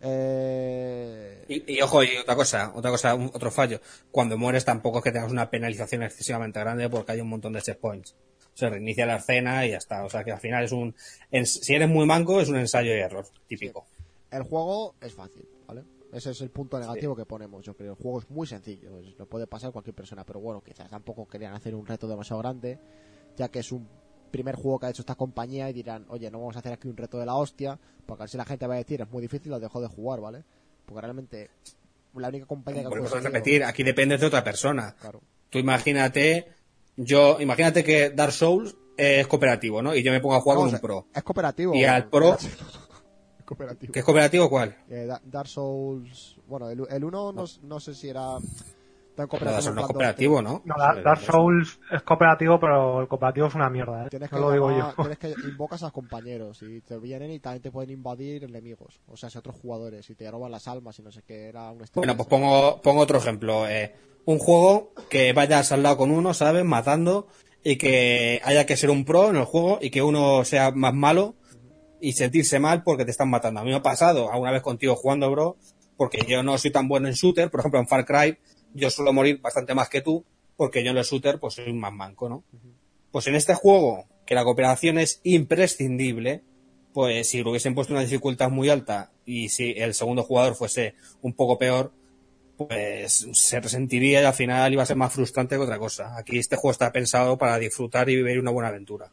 [SPEAKER 2] Eh,
[SPEAKER 3] Y, y ojo, y otra cosa, otra cosa, un- otro fallo. Cuando mueres tampoco es que tengas una penalización excesivamente grande porque hay un montón de checkpoints. Se reinicia la escena y ya está. O sea que al final es un... en- si eres muy manco es un ensayo y error típico.
[SPEAKER 2] el juego es fácil, ¿vale? Ese es el punto negativo que ponemos, yo creo. El juego es muy sencillo, lo puede pasar cualquier persona, pero bueno, quizás tampoco querían hacer un reto demasiado grande, ya que es un primer juego que ha hecho esta compañía y dirán, oye, no vamos a hacer aquí un reto de la hostia, porque así la gente va a decir, es muy difícil, lo dejó de jugar, ¿vale? Porque realmente la única compañía que
[SPEAKER 3] Volvemos a repetir, aquí depende de otra persona.
[SPEAKER 2] Claro.
[SPEAKER 3] Tú imagínate, yo, imagínate que Dark Souls es cooperativo, ¿no? Y yo me pongo a jugar con un pro.
[SPEAKER 2] Es cooperativo.
[SPEAKER 3] Y al pro-
[SPEAKER 2] Es cooperativo.
[SPEAKER 3] ¿Qué es cooperativo cuál?
[SPEAKER 2] Eh, Da- Dark Souls. Bueno, el, el 1 no, no sé si era
[SPEAKER 3] Pero
[SPEAKER 2] cooperativo.
[SPEAKER 3] Dark Souls no es cooperativo, ¿no?
[SPEAKER 4] No, Dark Dark Souls es cooperativo, pero el cooperativo es una mierda, ¿eh?
[SPEAKER 2] Tienes que,
[SPEAKER 4] No lo digo
[SPEAKER 2] llamar-
[SPEAKER 4] yo.
[SPEAKER 2] tienes que invocas a compañeros y te vienen y también te pueden invadir enemigos. O sea, si otros jugadores y te roban las almas y no sé qué. Era un.
[SPEAKER 3] Bueno, pues pongo, pongo otro ejemplo. eh, un juego que vayas al lado con uno, ¿sabes? Matando y que haya que ser un pro en el juego y que uno sea más malo y sentirse mal porque te están matando. A mí me ha pasado alguna vez contigo jugando, bro, porque yo no soy tan bueno en shooter. Por ejemplo, en Far Cry yo suelo morir bastante más que tú porque yo en el shooter pues soy más manco, ¿no? Pues en este juego, que la cooperación es imprescindible, pues si lo hubiesen puesto una dificultad muy alta y si el segundo jugador fuese un poco peor, pues se resentiría y al final iba a ser más frustrante que otra cosa. Aquí este juego está pensado para disfrutar y vivir una buena aventura.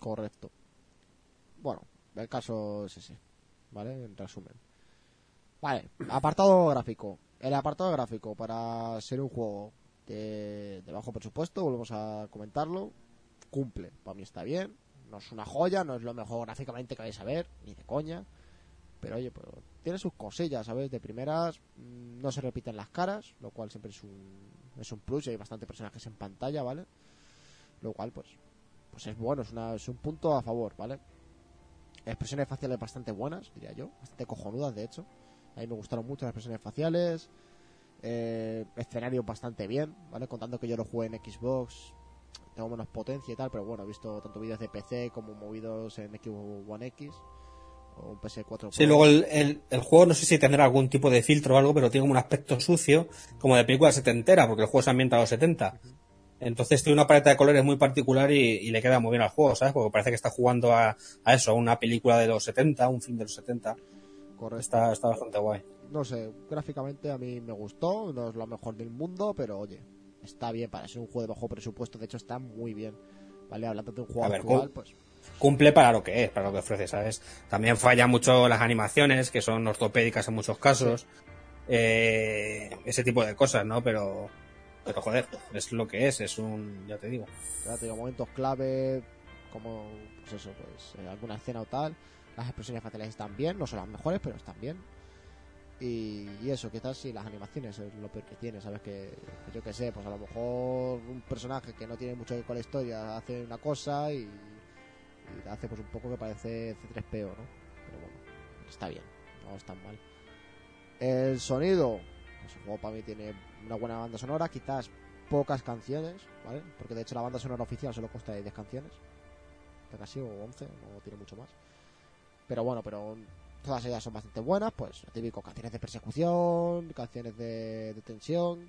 [SPEAKER 2] Correcto. Bueno, el caso es ese. ¿Vale? En resumen. Vale, apartado gráfico. El apartado gráfico para ser un juego de, de bajo presupuesto, volvemos a comentarlo. Cumple, para mí está bien. No es una joya, no es lo mejor gráficamente que vais a ver, ni de coña. Pero oye, pues tiene sus cosillas, ¿sabes? De primeras mm, no se repiten las caras, lo cual siempre es un, es un plus y hay bastante personajes en pantalla, ¿vale? Lo cual, pues, pues es bueno, es, una, es un punto a favor, ¿vale? Expresiones faciales bastante buenas, diría yo, bastante cojonudas, de hecho. A mí me gustaron mucho las expresiones faciales. Eh, escenario bastante bien, ¿vale? Contando que yo lo jugué en Xbox, tengo menos potencia y tal, pero bueno, he visto tanto vídeos de PC como movidos en Xbox One X o un PS4 Pro.
[SPEAKER 3] Sí, luego el, el- juego no sé si tendrá algún tipo de filtro o algo, pero tiene como un aspecto sucio, como de película setentera, porque el juego se ambienta a los 70. Entonces tiene una paleta de colores muy particular y, y le queda muy bien al juego, ¿sabes? Porque parece que está jugando a, a eso, a una película de los 70, un film de los 70.
[SPEAKER 2] Correcto.
[SPEAKER 3] Está, está bastante guay.
[SPEAKER 2] no sé, gráficamente a mí me gustó, no es lo mejor del mundo, pero oye, está bien para ser un juego de bajo presupuesto, de hecho está muy bien. Vale, hablando de un juego
[SPEAKER 3] A ver,
[SPEAKER 2] actual, pues
[SPEAKER 3] Cumple para lo que es, para lo que ofrece, ¿sabes? También falla mucho las animaciones, que son ortopédicas en muchos casos. Eh, ese tipo de cosas, ¿no? Pero, pero joder, es lo que es, es un, ya te digo.
[SPEAKER 2] ya te digo, momentos clave, como pues eso, pues eh, alguna escena o tal. Las expresiones faciales están bien, no son las mejores, pero están bien. Y, eso, quizás si las animaciones es lo peor que tiene, ¿sabes? Que, yo que sé, pues a lo mejor un personaje que no tiene mucho que ver con la historia hace una cosa y, y hace pues un poco que parece C3PO, ¿no? Pero bueno, está bien, no es tan mal. El sonido, pues el juego para mí tiene una buena banda sonora, quizás pocas canciones, ¿vale? Porque de hecho la banda sonora oficial solo consta de 10 canciones, casi o 11, no tiene mucho más. Pero bueno, pero todas ellas son bastante buenas, pues típico, canciones de persecución, canciones de, de tensión,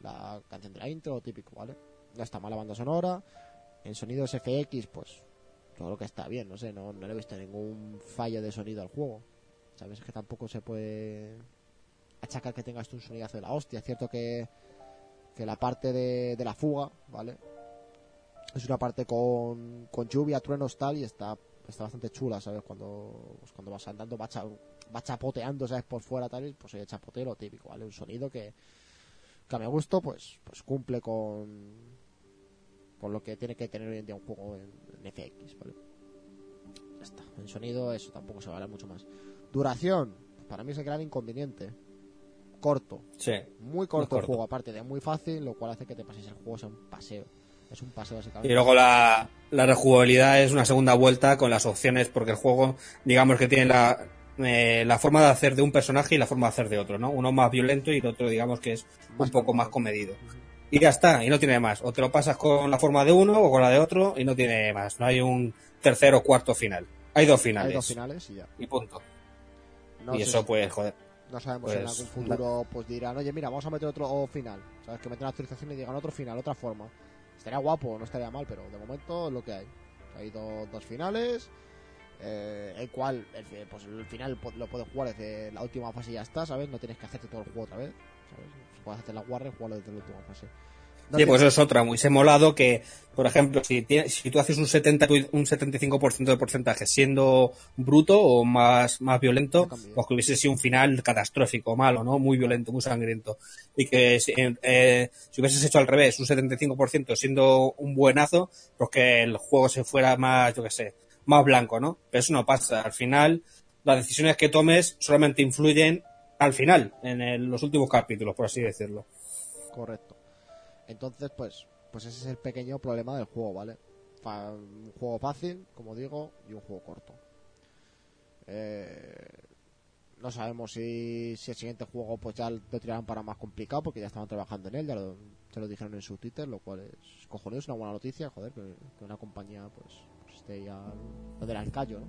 [SPEAKER 2] la canción de la intro, típico, ¿vale? No está mala banda sonora. En sonidos FX, pues todo lo que está bien, no sé, no, no le he visto ningún fallo de sonido al juego. ¿Sabes? Es que tampoco se puede achacar que tengas un sonidazo de la hostia. Es cierto que, que la parte de, de la fuga, ¿vale? Es una parte con, con lluvia, truenos, tal, y está está bastante chula, ¿sabes? Cuando, pues, cuando vas andando, va, cha- va chapoteando, ¿sabes? Por fuera, tal, y, pues oye, chapoteo lo típico, ¿vale? Un sonido que, que a mi gusto, pues, pues cumple con, con lo que tiene que tener hoy en día un juego en, en FX, ¿vale? Ya está. En sonido, eso tampoco se va a hablar mucho más. Duración, para mí es el gran inconveniente. Corto,
[SPEAKER 3] Sí.
[SPEAKER 2] muy corto, el
[SPEAKER 3] corto.
[SPEAKER 2] juego, aparte de muy fácil, lo cual hace que te pases el juego sea un paseo. Es un paseo
[SPEAKER 3] Y luego la, la rejugabilidad es una segunda vuelta con las opciones, porque el juego, digamos que tiene la, eh, la forma de hacer de un personaje y la forma de hacer de otro, ¿no? Uno más violento y el otro, digamos, que es un poco más comedido. Y ya está, y no tiene más. O te lo pasas con la forma de uno o con la de otro y no tiene más. No hay un tercer o cuarto final. Hay dos finales.
[SPEAKER 2] Hay dos finales y ya.
[SPEAKER 3] Y punto.
[SPEAKER 2] No
[SPEAKER 3] y eso, pues, joder.
[SPEAKER 2] No sabemos
[SPEAKER 3] pues,
[SPEAKER 2] si en algún futuro pues dirán, oye, mira, vamos a meter otro final. ¿Sabes? Que meten la actualización y digan otro final, otra forma. Estaría guapo, no estaría mal, pero de momento es lo que hay. Hay do- dos finales, eh, el cual, el, pues el final lo puedes jugar desde la última fase y ya está, ¿sabes? No tienes que hacerte todo el juego otra vez, ¿sabes? Puedes hacer la guardia y jugarlo desde la última fase.
[SPEAKER 3] Sí, pues eso es otra, muy molado que, por ejemplo, si, tienes, si tú haces un 70, tu- un 75% de porcentaje siendo bruto o más, más violento, pues que hubiese sido un final catastrófico, malo, ¿no? Muy violento, muy sangriento. Y que si, eh, si hubieses hecho al revés, un 75% siendo un buenazo, pues que el juego se fuera más, yo qué sé, más blanco, ¿no? Pero eso no pasa. Al final, las decisiones que tomes solamente influyen al final, en el- los últimos capítulos, por así decirlo.
[SPEAKER 2] Correcto. Entonces, pues, pues ese es el pequeño problema del juego, ¿vale? Un juego fácil, como digo, y un juego corto. Eh, no sabemos si, si el siguiente juego pues ya lo tirarán para más complicado porque ya estaban trabajando en él, ya lo, lo dijeron en su Twitter, lo cual es cojonudo, es una buena noticia, joder, que, que una compañía pues, pues esté ya lo del alcallo, ¿no?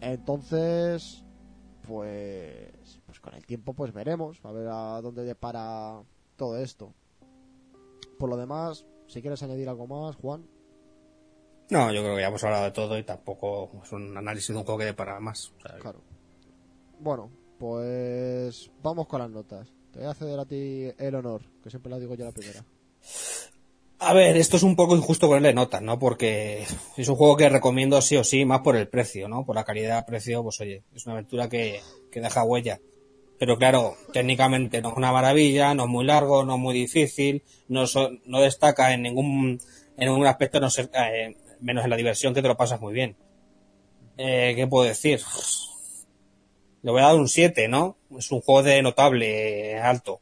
[SPEAKER 2] Entonces, pues, pues con el tiempo pues veremos, a ver a dónde depara todo esto. Por lo demás, si quieres añadir algo más, Juan.
[SPEAKER 3] No, yo creo que ya hemos hablado de todo y tampoco es un análisis de un juego que para más. O sea,
[SPEAKER 2] Claro. Bueno, pues vamos con las notas. Te voy a ceder a ti el honor, que siempre la digo yo la primera.
[SPEAKER 3] A ver, esto es un poco injusto ponerle notas, ¿no? Porque es un juego que recomiendo sí o sí, más por el precio, ¿no? Por la calidad-precio, pues oye, es una aventura que, que deja huella. Pero claro, técnicamente no es una maravilla, no es muy largo, no es muy difícil, no, no destaca en ningún, en ningún aspecto, no eh, menos en la diversión que te lo pasas muy bien. Eh, ¿Qué puedo decir? Le voy a dar un 7, ¿no? Es un juego de notable alto.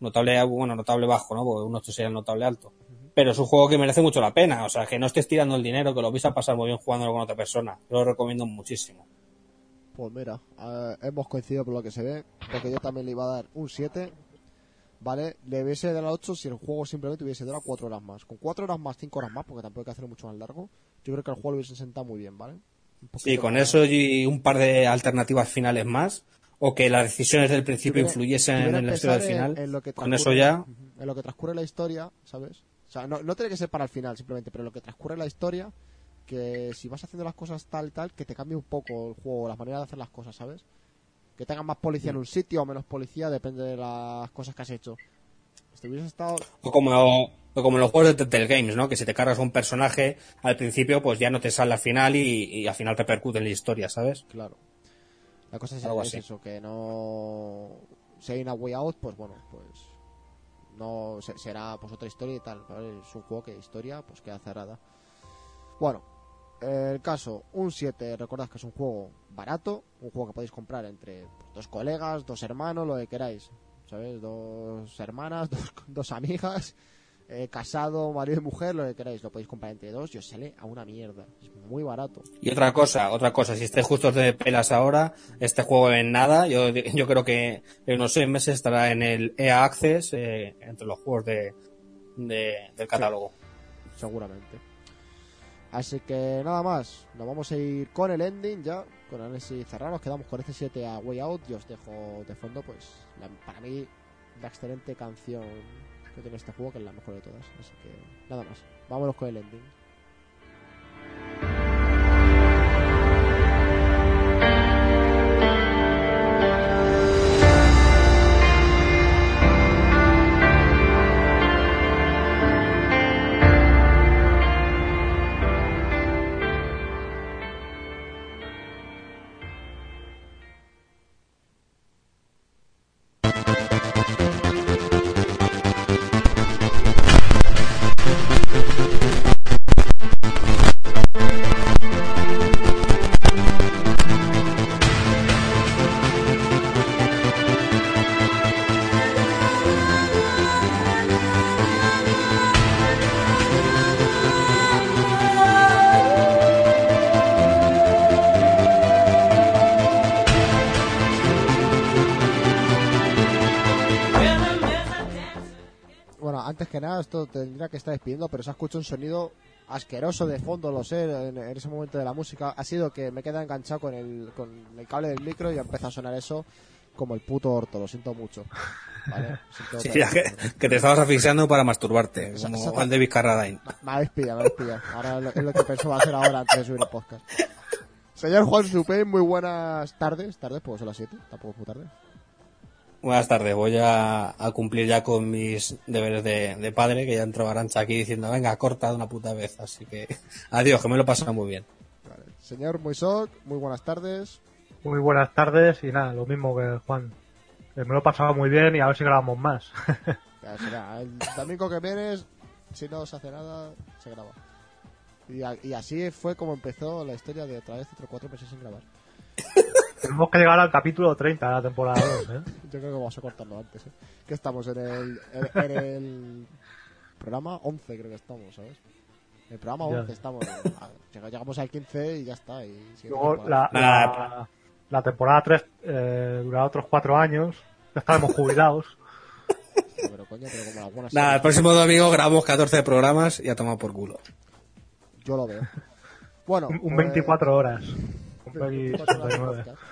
[SPEAKER 3] Notable, bueno, notable bajo, ¿no? Porque uno sería el notable alto. Pero es un juego que merece mucho la pena. O sea, que no estés tirando el dinero, que lo vais a pasar muy bien jugándolo con otra persona. Yo lo recomiendo muchísimo.
[SPEAKER 2] Pues mira, eh, hemos coincidido por lo que se ve, porque yo también le iba a dar un 7, ¿vale? Le hubiese dado 8 si el juego simplemente hubiese durado 4 horas más. Con 4 horas más, 5 horas más, porque tampoco hay que hacerlo mucho más largo, yo creo que el juego lo hubiese sentado muy bien, ¿vale?
[SPEAKER 3] Sí, con eso y un par de alternativas finales más. O que las decisiones del principio
[SPEAKER 2] Tuviera-
[SPEAKER 3] influyesen
[SPEAKER 2] tuviera
[SPEAKER 3] en la historia del
[SPEAKER 2] en-
[SPEAKER 3] final.
[SPEAKER 2] en lo que
[SPEAKER 3] con eso ya.
[SPEAKER 2] En lo que transcurre la historia, ¿sabes? O sea, no, no tiene que ser para el final simplemente, pero en lo que transcurre la historia, que si vas haciendo las cosas tal tal, que te cambie un poco el juego, las maneras de hacer las cosas, ¿sabes? Que tengas más policía en un sitio o menos policía, depende de las cosas que has hecho. Si hubieses estado...
[SPEAKER 3] O como, o como en los juegos de Telltale Games, ¿no? Que si te cargas un personaje al principio, pues ya no te sale al final y, y al final repercute en la historia, ¿sabes?
[SPEAKER 2] Claro. La cosa es,
[SPEAKER 3] Algo
[SPEAKER 2] es
[SPEAKER 3] así.
[SPEAKER 2] eso, que no... Si hay una way out, pues bueno, pues... No se- será pues otra historia y tal, ¿vale? Es un juego que historia pues queda cerrada. Bueno, el caso, un 7, recordad que es un juego barato, un juego que podéis comprar entre dos colegas, dos hermanos, lo que queráis, ¿sabes? Dos hermanas, dos, dos amigas, eh, casado, marido y mujer, lo que queráis, lo podéis comprar entre dos y os sale a una mierda, es muy barato.
[SPEAKER 3] Y otra cosa, otra cosa, si estáis justos de pelas ahora, este juego en nada, yo, yo creo que en unos seis meses estará en el EA Access eh, entre los juegos de, de- del catálogo.
[SPEAKER 2] seguramente. Así que nada más, nos vamos a ir con el ending ya, con el análisis cerrado, nos quedamos con este 7 a Way Out y os dejo de fondo pues para mí la excelente canción que tiene este juego, que es la mejor de todas. Así que nada más, vámonos con el ending. Que tendría que estar despidiendo, pero se ha escuchado un sonido asqueroso de fondo, lo sé, en, en ese momento de la música. Ha sido que me queda enganchado con el, con el cable del micro y empieza a sonar eso como el puto orto, lo siento mucho. ¿Vale? Siento
[SPEAKER 3] Sí,
[SPEAKER 2] otra
[SPEAKER 3] ya que, que te estabas asfixiando para masturbarte, como Juan David Carradine.
[SPEAKER 2] Me habéis pillado, me habéis pillado. Ahora es lo, es lo que pensaba hacer ahora antes de subir el podcast. Señor Juan Supé, muy buenas tardes. Tardes, pues son las 7, tampoco es muy tarde.
[SPEAKER 3] Buenas tardes, voy a, a cumplir ya con mis deberes de, de padre, que ya entró Arancha aquí diciendo, venga, corta de una puta vez, así que adiós, que me lo he pasado muy bien.
[SPEAKER 2] Vale. Señor Moisok, muy buenas tardes.
[SPEAKER 4] Muy buenas tardes y nada, lo mismo que Juan. Eh, Me lo he pasado muy bien y a ver si grabamos más.
[SPEAKER 2] Ya será, el domingo que vienes, si no se hace nada, se graba. Y, a- y así fue como empezó la historia de otra vez otros cuatro meses sin grabar.
[SPEAKER 4] Tenemos que llegar al capítulo 30 de la temporada 2, ¿eh?
[SPEAKER 2] Yo creo que vamos a cortarlo antes. ¿eh? Que estamos en el, en, en el programa 11, creo que estamos, ¿sabes? En el programa
[SPEAKER 4] Ya.
[SPEAKER 2] 11 estamos. a- llega- Llegamos al 15 y ya está. Y
[SPEAKER 4] Luego la, la, la temporada 3 eh, durará otros 4 años. Ya estaremos jubilados.
[SPEAKER 2] Sí, Pero coño, pero como algunas
[SPEAKER 3] Nada, el próximo domingo grabamos 14 programas y a tomar por culo.
[SPEAKER 2] yo lo veo. Bueno,
[SPEAKER 4] Un, un
[SPEAKER 2] pues-
[SPEAKER 4] 24 horas. Un Peggy
[SPEAKER 2] 24 horas de
[SPEAKER 4] 69.
[SPEAKER 2] podcast.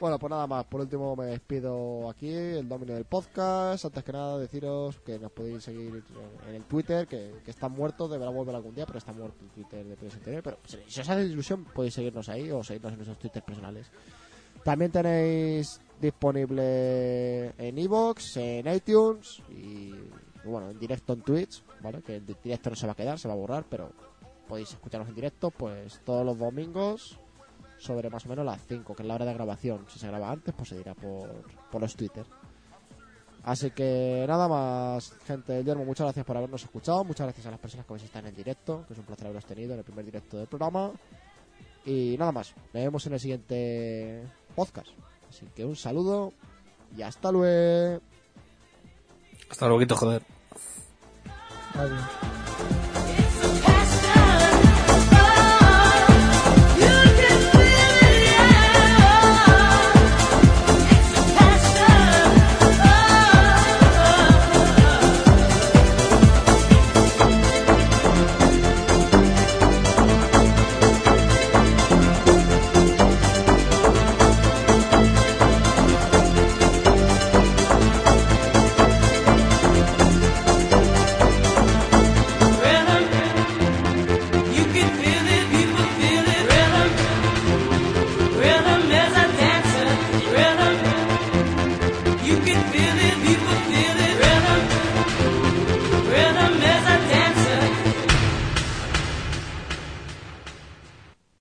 [SPEAKER 2] Bueno, pues nada más. Por último, me despido aquí, el domino del podcast. Antes que nada, deciros que nos podéis seguir en el Twitter, que, que está muerto, deberá volver algún día, pero está muerto el Twitter de PSTV. Pero si os hace ilusión, podéis seguirnos ahí o seguirnos en nuestros Twitter personales. También tenéis disponible en Evox, en iTunes y bueno, en directo en Twitch, ¿vale? Que el di- directo no se va a quedar, se va a borrar, pero podéis escucharnos en directo pues todos los domingos sobre más o menos las 5, que es la hora de grabación. Si se graba antes, pues se dirá por, por los Twitter. Así que nada más, gente del Yermo, muchas gracias por habernos escuchado, muchas gracias a las personas que habéis estado en el directo, que es un placer haberos tenido en el primer directo del programa. Y nada más, nos vemos en el siguiente podcast. Así que un saludo y hasta luego.
[SPEAKER 3] Hasta luego, joder.
[SPEAKER 4] Adiós.